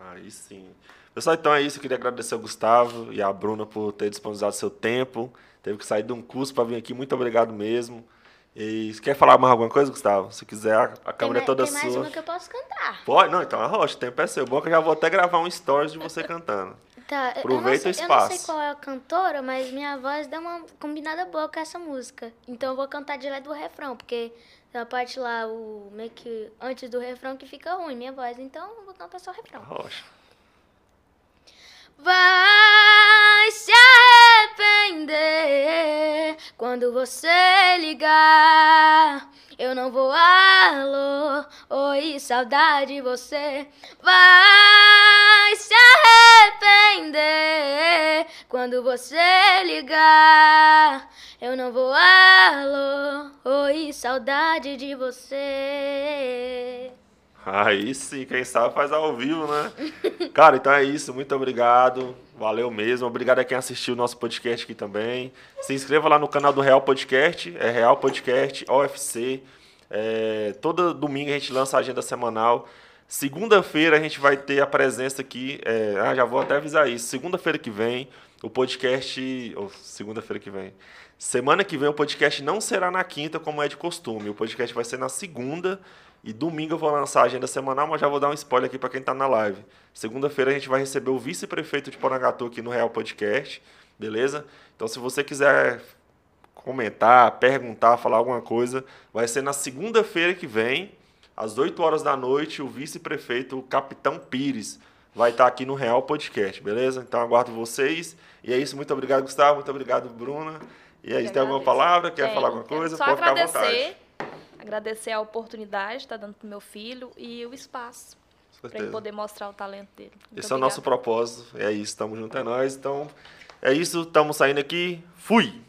[SPEAKER 1] Aí sim. Pessoal, então é isso. Eu queria agradecer ao Gustavo e à Bruna por ter disponibilizado seu tempo. Teve que sair de um curso para vir aqui. Muito obrigado mesmo. E quer falar mais alguma coisa, Gustavo? Se quiser, a, a câmera é toda
[SPEAKER 2] tem
[SPEAKER 1] sua.
[SPEAKER 2] Tem mais uma que eu posso cantar.
[SPEAKER 1] Pode? Não, então arrocha, o tempo é seu. Bom que eu já vou até gravar um stories de você cantando.
[SPEAKER 2] Tá, Aproveita o espaço. Eu não sei qual é a cantora, mas minha voz dá uma combinada boa com essa música. Então eu vou cantar direto do refrão, porque tem a parte lá, o meio que antes do refrão que fica ruim, minha voz. Então eu vou cantar só o refrão.
[SPEAKER 1] Arrocha.
[SPEAKER 2] Vai se arrepender quando você ligar. Eu não vou alô, oi, saudade você. Vai se arrepender quando você ligar. Eu não vou alô, oi, saudade de você.
[SPEAKER 1] Aí sim, quem sabe faz ao vivo, né? [LAUGHS] Cara, então é isso. Muito obrigado. Valeu mesmo. Obrigado a quem assistiu o nosso podcast aqui também. Se inscreva lá no canal do Real Podcast. É Real Podcast OFC. É, todo domingo a gente lança a agenda semanal. Segunda-feira a gente vai ter a presença aqui. É, ah, já vou até avisar isso. Segunda-feira que vem, o podcast. Ou segunda-feira que vem. Semana que vem o podcast não será na quinta, como é de costume. O podcast vai ser na segunda. E domingo eu vou lançar a agenda semanal, mas já vou dar um spoiler aqui para quem está na live. Segunda-feira a gente vai receber o vice-prefeito de Porangatu aqui no Real Podcast, beleza? Então se você quiser comentar, perguntar, falar alguma coisa, vai ser na segunda-feira que vem, às 8 horas da noite, o vice-prefeito, o Capitão Pires, vai estar aqui no Real Podcast, beleza? Então aguardo vocês. E é isso, muito obrigado, Gustavo, muito obrigado, Bruna. E aí, tem alguma palavra? Quer falar alguma coisa?
[SPEAKER 3] Só Pode agradecer. ficar à vontade agradecer a oportunidade que está dando para o meu filho e o espaço para ele poder mostrar o talento dele.
[SPEAKER 1] Muito Esse obrigada. é o nosso propósito. É isso, estamos juntos, é nós. Então, é isso, estamos saindo aqui. Fui!